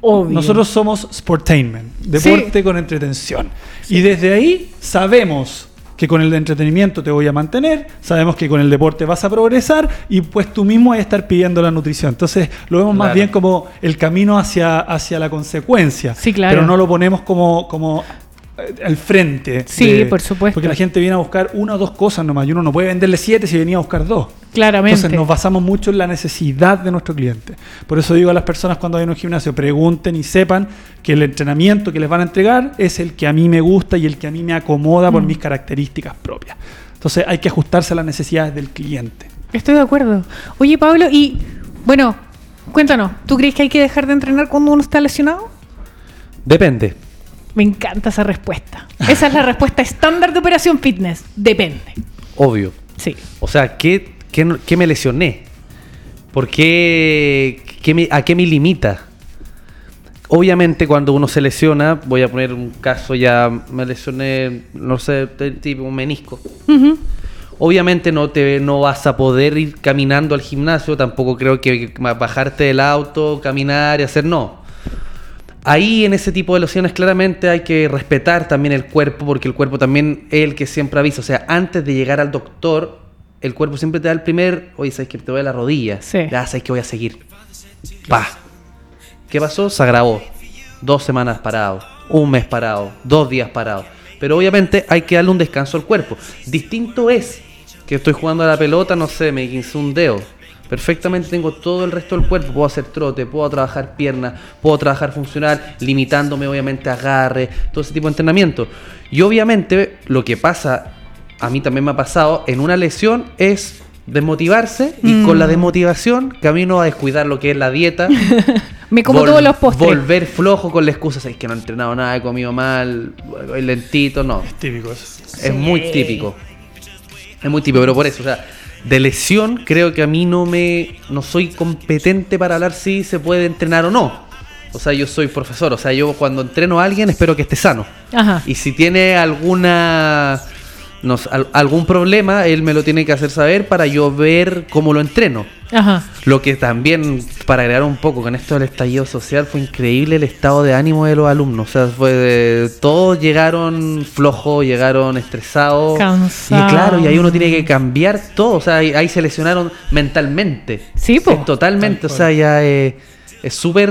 Obvio. Nosotros somos Sportainment, deporte con entretención. Y desde ahí sabemos que con el entretenimiento te voy a mantener, sabemos que con el deporte vas a progresar y pues tú mismo vas a estar pidiendo la nutrición. Entonces lo vemos más bien como el camino hacia, hacia la consecuencia. Sí, claro. Pero no lo ponemos como, como eh, al frente. Sí, por supuesto. Porque la gente viene a buscar una o dos cosas nomás y uno no puede venderle siete si venía a buscar dos. Claramente. Entonces nos basamos mucho en la necesidad de nuestro cliente. Por eso digo a las personas cuando vayan a un gimnasio, pregunten y sepan que el entrenamiento que les van a entregar es el que a mí me gusta y el que a mí me acomoda por Mm. mis características propias. Entonces hay que ajustarse a las necesidades del cliente. Estoy de acuerdo. Oye, Pablo, y bueno, cuéntanos, ¿tú crees que hay que dejar de entrenar cuando uno está lesionado? Depende. Me encanta esa respuesta. Esa es la respuesta estándar de Operación Fitness. Depende. Obvio. Sí. O sea, ¿qué, qué, me lesioné? ¿Por qué, qué me- ¿A qué me limita? Obviamente cuando uno se lesiona, voy a poner un caso ya, me lesioné, no sé, tipo un menisco. Obviamente no te no vas a poder ir caminando al gimnasio, tampoco creo que bajarte del auto, caminar y hacer no. Ahí en ese tipo de lesiones claramente hay que respetar también el cuerpo porque el cuerpo también es el que siempre avisa, o sea, antes de llegar al doctor, el cuerpo siempre te da el primer, oye, sabes que te duele la rodilla, Sí. ya sabes que voy a seguir. Pa. ¿Qué pasó? Se agravó. Dos semanas parado, un mes parado, dos días parado. Pero obviamente hay que darle un descanso al cuerpo. Distinto es que estoy jugando a la pelota, no sé, me quince un dedo. perfectamente tengo todo el resto del cuerpo, puedo hacer trote, puedo trabajar piernas, puedo trabajar funcional, limitándome obviamente a agarre, todo ese tipo de entrenamiento. Y obviamente lo que pasa, a mí también me ha pasado, en una lesión es desmotivarse y Mm. con la desmotivación camino a descuidar lo que es la dieta. Me como Vol- todos los postres. Volver flojo con la excusa, es que no he entrenado nada, he comido mal, voy lentito, no. Típico eso. Es muy típico. Es muy típico, pero por eso, o sea, de lesión creo que a mí no me no soy competente para hablar si se puede entrenar o no. O sea, yo soy profesor, o sea, yo cuando entreno a alguien espero que esté sano. Ajá. Y si tiene alguna no sé, al- algún problema, él me lo tiene que hacer saber para yo ver cómo lo entreno. Ajá. Lo que también, para agregar un poco con esto del estallido social, fue increíble el estado de ánimo de los alumnos. O sea, fue de- todos llegaron flojos, llegaron estresados. Cansados. Y claro, y ahí uno tiene que cambiar todo. O sea, ahí, ahí se lesionaron mentalmente. Sí, po. Es totalmente, o sea, ya eh, es súper...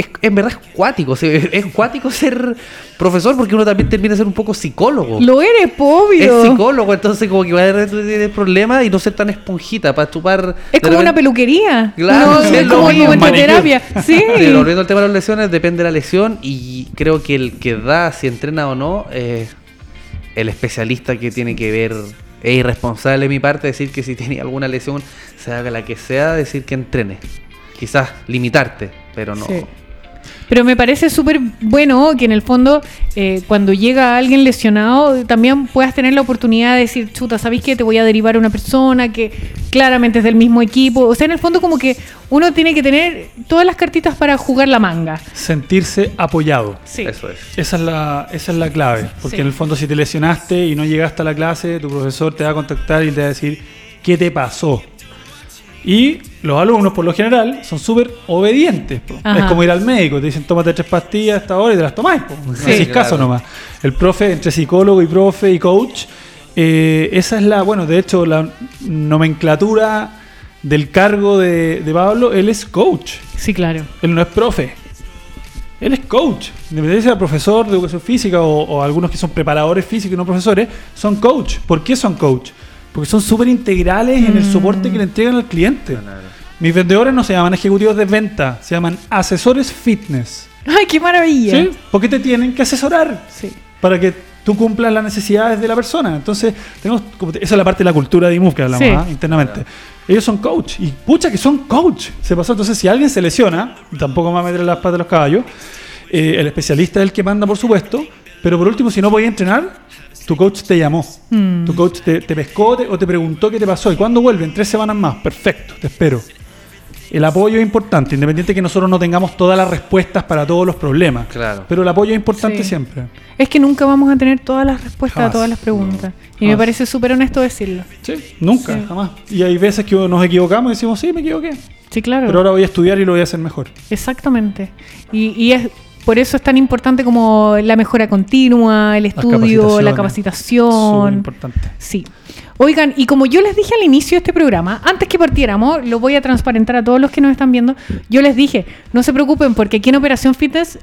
Es, en verdad es cuático, es, es cuático ser profesor porque uno también termina de ser un poco psicólogo. Lo eres, obvio. Es psicólogo, entonces como que va a tener problemas y no ser tan esponjita para chupar. Es como una peluquería. Claro, No, es es lo como, mismo. como terapia. Sí. Pero volviendo al tema de las lesiones, depende de la lesión y creo que el que da si entrena o no, eh, el especialista que tiene que ver, es irresponsable de mi parte decir que si tiene alguna lesión, sea la que sea, decir que entrene. Quizás limitarte, pero no. Sí. Pero me parece súper bueno que en el fondo, eh, cuando llega alguien lesionado, también puedas tener la oportunidad de decir, chuta, ¿sabéis que te voy a derivar a una persona que claramente es del mismo equipo? O sea, en el fondo como que uno tiene que tener todas las cartitas para jugar la manga. Sentirse apoyado. Sí. Eso es. Esa es la, esa es la clave. Porque Sí. en el fondo, si te lesionaste y no llegaste a la clase, tu profesor te va a contactar y te va a decir qué te pasó. Y los alumnos, por lo general, son súper obedientes. po. Ajá. Es como ir al médico, te dicen tómate tres pastillas a esta hora y te las tomáis. po. No Sí. hacís caso Claro. nomás. El profe, entre psicólogo y profe y coach, eh, esa es la, bueno, de hecho, la nomenclatura del cargo de, de Pablo, él es coach. Sí, claro. Él no es profe. Él es coach. Independientemente sea profesor de educación física o, o algunos que son preparadores físicos y no profesores, son coach. ¿Por qué son coach? Porque son súper integrales en el Mm. soporte que le entregan al cliente. Mis vendedores no se llaman ejecutivos de venta, se llaman asesores fitness. ¡Ay, qué maravilla! ¿Sí? Porque te tienen que asesorar Sí. para que tú cumplas las necesidades de la persona. Entonces, tenemos, como esa es la parte de la cultura de IMUF que hablamos Sí. ¿ah? internamente. Ellos son coach y pucha que son coach. Se pasó. Entonces, si alguien se lesiona, tampoco me va a meter las patas de los caballos, eh, el especialista es el que manda, por supuesto. Pero por último, si no podías entrenar, tu coach te llamó. Mm. Tu coach te, te pescó te- o te preguntó qué te pasó. ¿Y cuándo vuelven? Tres semanas más. Perfecto, te espero. El apoyo es importante, independiente de que nosotros no tengamos todas las respuestas para todos los problemas. Claro. Pero el apoyo es importante Sí. siempre. Es que nunca vamos a tener todas las respuestas Jamás. a todas las preguntas. Y me parece súper honesto decirlo. Sí, nunca, Sí. jamás. Y hay veces que nos equivocamos y decimos, sí, me equivoqué. Sí, claro. Pero ahora voy a estudiar y lo voy a hacer mejor. Exactamente. Y, y es por eso es tan importante como la mejora continua, el estudio, la capacitación. importante. Sí. Oigan, y como yo les dije al inicio de este programa, antes que partiéramos, lo voy a transparentar a todos los que nos están viendo, yo les dije, no se preocupen porque aquí en Operación Fitness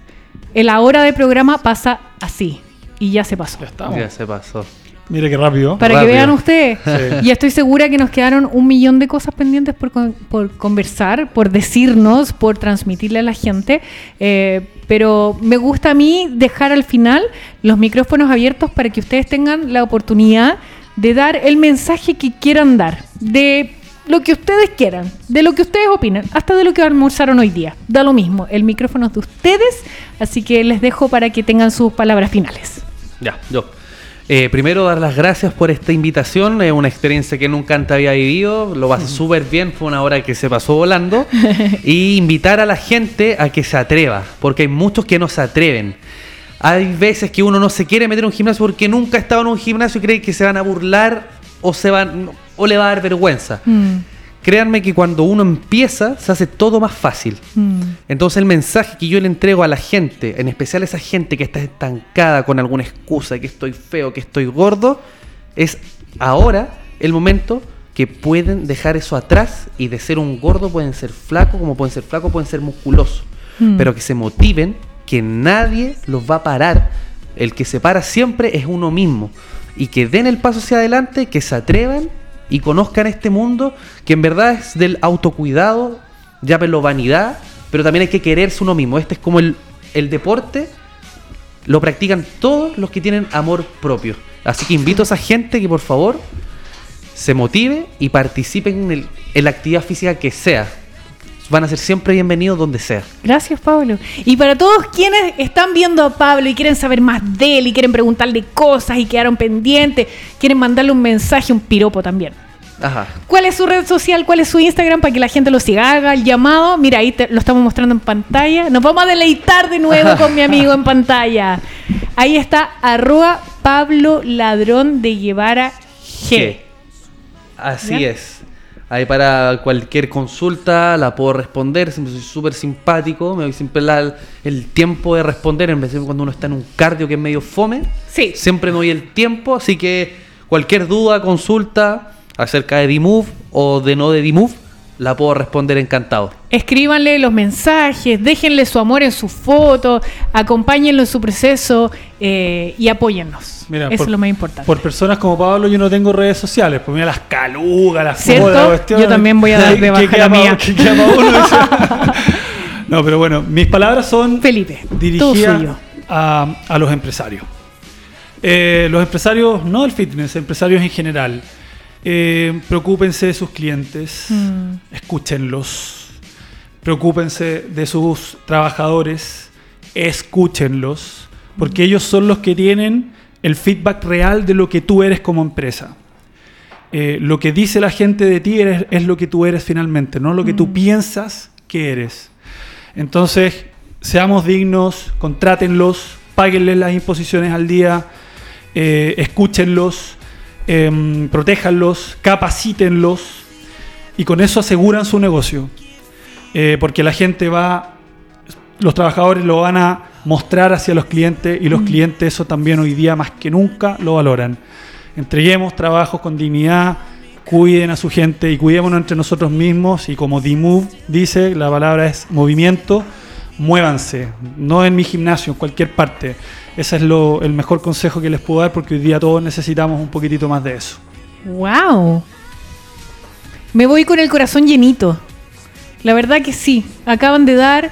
la hora de programa pasa así. Y ya se pasó. Ya estamos. Ya se pasó. Mire qué rápido. Para Rápido. que vean ustedes. Sí. Y estoy segura que nos quedaron un millón de cosas pendientes por, con- por conversar, por decirnos, por transmitirle a la gente. Eh, pero me gusta a mí dejar al final los micrófonos abiertos para que ustedes tengan la oportunidad de dar el mensaje que quieran dar. De lo que ustedes quieran, de lo que ustedes opinan, hasta de lo que almorzaron hoy día. Da lo mismo, el micrófono es de ustedes, así que les dejo para que tengan sus palabras finales. Ya, yo. Eh, primero dar las gracias por esta invitación, es una experiencia que nunca antes había vivido, lo pasé súper bien, fue una hora que se pasó volando, y invitar a la gente a que se atreva, porque hay muchos que no se atreven. Hay veces que uno no se quiere meter en un gimnasio porque nunca ha estado en un gimnasio y cree que se van a burlar o, se van, o le va a dar vergüenza. Mm, Créanme que cuando uno empieza se hace todo más fácil. mm. Entonces el mensaje que yo le entrego a la gente, en especial a esa gente que está estancada con alguna excusa, que estoy feo, que estoy gordo, es ahora el momento que pueden dejar eso atrás y de ser un gordo pueden ser flaco, como pueden ser flaco, pueden ser musculosos. Mm. Pero que se motiven, que nadie los va a parar. El que se para siempre es uno mismo. Y que den el paso hacia adelante, que se atrevan y conozcan este mundo que en verdad es del autocuidado, llámenlo vanidad, pero también hay que quererse uno mismo. Este es como el, el deporte, lo practican todos los que tienen amor propio. Así que invito a esa gente que por favor se motive y participen en, el- en la actividad física que sea. Van a ser siempre bienvenidos donde sea. Gracias, Pablo. Y para todos quienes están viendo a Pablo y quieren saber más de él y quieren preguntarle cosas y quedaron pendientes, quieren mandarle un mensaje, un piropo también. Ajá. ¿Cuál es su red social? ¿Cuál es su Instagram para que la gente lo siga? Haga el llamado. Mira, ahí te- lo estamos mostrando en pantalla. Nos vamos a deleitar de nuevo con mi amigo en pantalla. Ahí está, arroba Pablo Ladrón de Guevara G. Así ¿Ya? es. Ahí para cualquier consulta la puedo responder. Siempre soy súper simpático. Me doy siempre la- el tiempo de responder. En vez de cuando uno está en un cardio que es medio fome. Sí. Siempre me doy el tiempo. Así que cualquier duda, consulta acerca de D-Move o de no de D-Move, la puedo responder encantado. Escríbanle los mensajes, déjenle su amor en su foto, acompáñenlo en su proceso eh, y apóyennos. Mira, Eso por- es lo más importante. Por personas como Pablo yo no tengo redes sociales. Pues mira las calugas, las ¿Cierto? fotos. Yo también voy a dar de baja la mía. no, pero bueno, mis palabras son Felipe, todo dirigidas suyo. a, a los empresarios. Eh, los empresarios, no del fitness, empresarios en general. Eh, preocúpense de sus clientes, Mm. escúchenlos. Preocúpense de sus trabajadores, escúchenlos, porque ellos son los que tienen el feedback real de lo que tú eres como empresa. Eh, lo que dice la gente de ti eres- es lo que tú eres finalmente, no lo que tú piensas que eres. Entonces, seamos dignos, contrátenlos, páguenles las imposiciones al día, eh, escúchenlos, em, protéjanlos, capacítenlos y con eso aseguran su negocio. Eh, porque la gente va, los trabajadores lo van a mostrar hacia los clientes y los clientes eso también hoy día más que nunca lo valoran. Entreguemos trabajos con dignidad, cuiden a su gente y cuidémonos entre nosotros mismos y como D-Move dice, la palabra es movimiento, muévanse, no en mi gimnasio, en cualquier parte. Ese es lo, el mejor consejo que les puedo dar porque hoy día todos necesitamos un poquitito más de eso. ¡Wow! Me voy con el corazón llenito. La verdad que sí. Acaban de dar,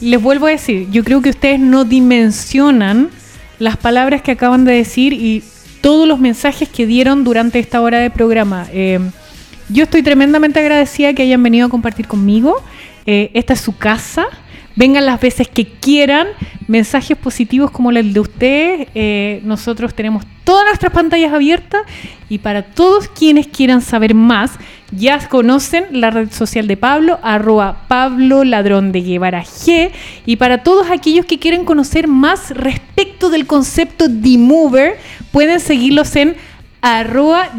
les vuelvo a decir, yo creo que ustedes no dimensionan las palabras que acaban de decir y todos los mensajes que dieron durante esta hora de programa. Eh, yo estoy tremendamente agradecida que hayan venido a compartir conmigo. Eh, esta es su casa. Vengan las veces que quieran. Mensajes positivos como el de ustedes. Eh, nosotros tenemos todas nuestras pantallas abiertas. Y para todos quienes quieran saber más, ya conocen la red social de Pablo, arroba Pablo Ladrón de Guevara G. Y para todos aquellos que quieren conocer más respecto del concepto D-Mover, pueden seguirlos en arroba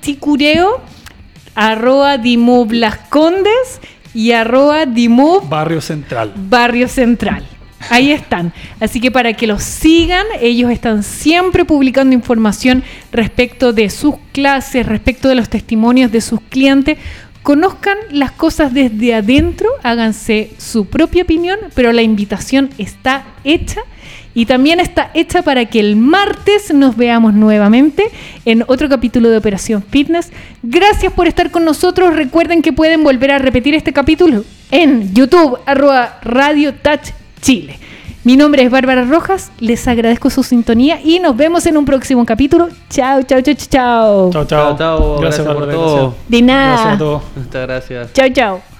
Ticureo, arroba D-Move Las Condes y arroba D-Move Barrio Central. Barrio Central. Ahí están. Así que para que los sigan, ellos están siempre publicando información respecto de sus clases, respecto de los testimonios de sus clientes. Conozcan las cosas desde adentro, háganse su propia opinión, pero la invitación está hecha y también está hecha para que el martes nos veamos nuevamente en otro capítulo de Operación Fitness. Gracias por estar con nosotros. Recuerden que pueden volver a repetir este capítulo en YouTube, arroba Radio Touch Chile. Mi nombre es Bárbara Rojas, les agradezco su sintonía y nos vemos en un próximo capítulo. Chao, chao, chao, chao, chao. Chao, chao. Gracias por todo. gracias. De nada. Gracias a todos. Muchas gracias. Chao, chao.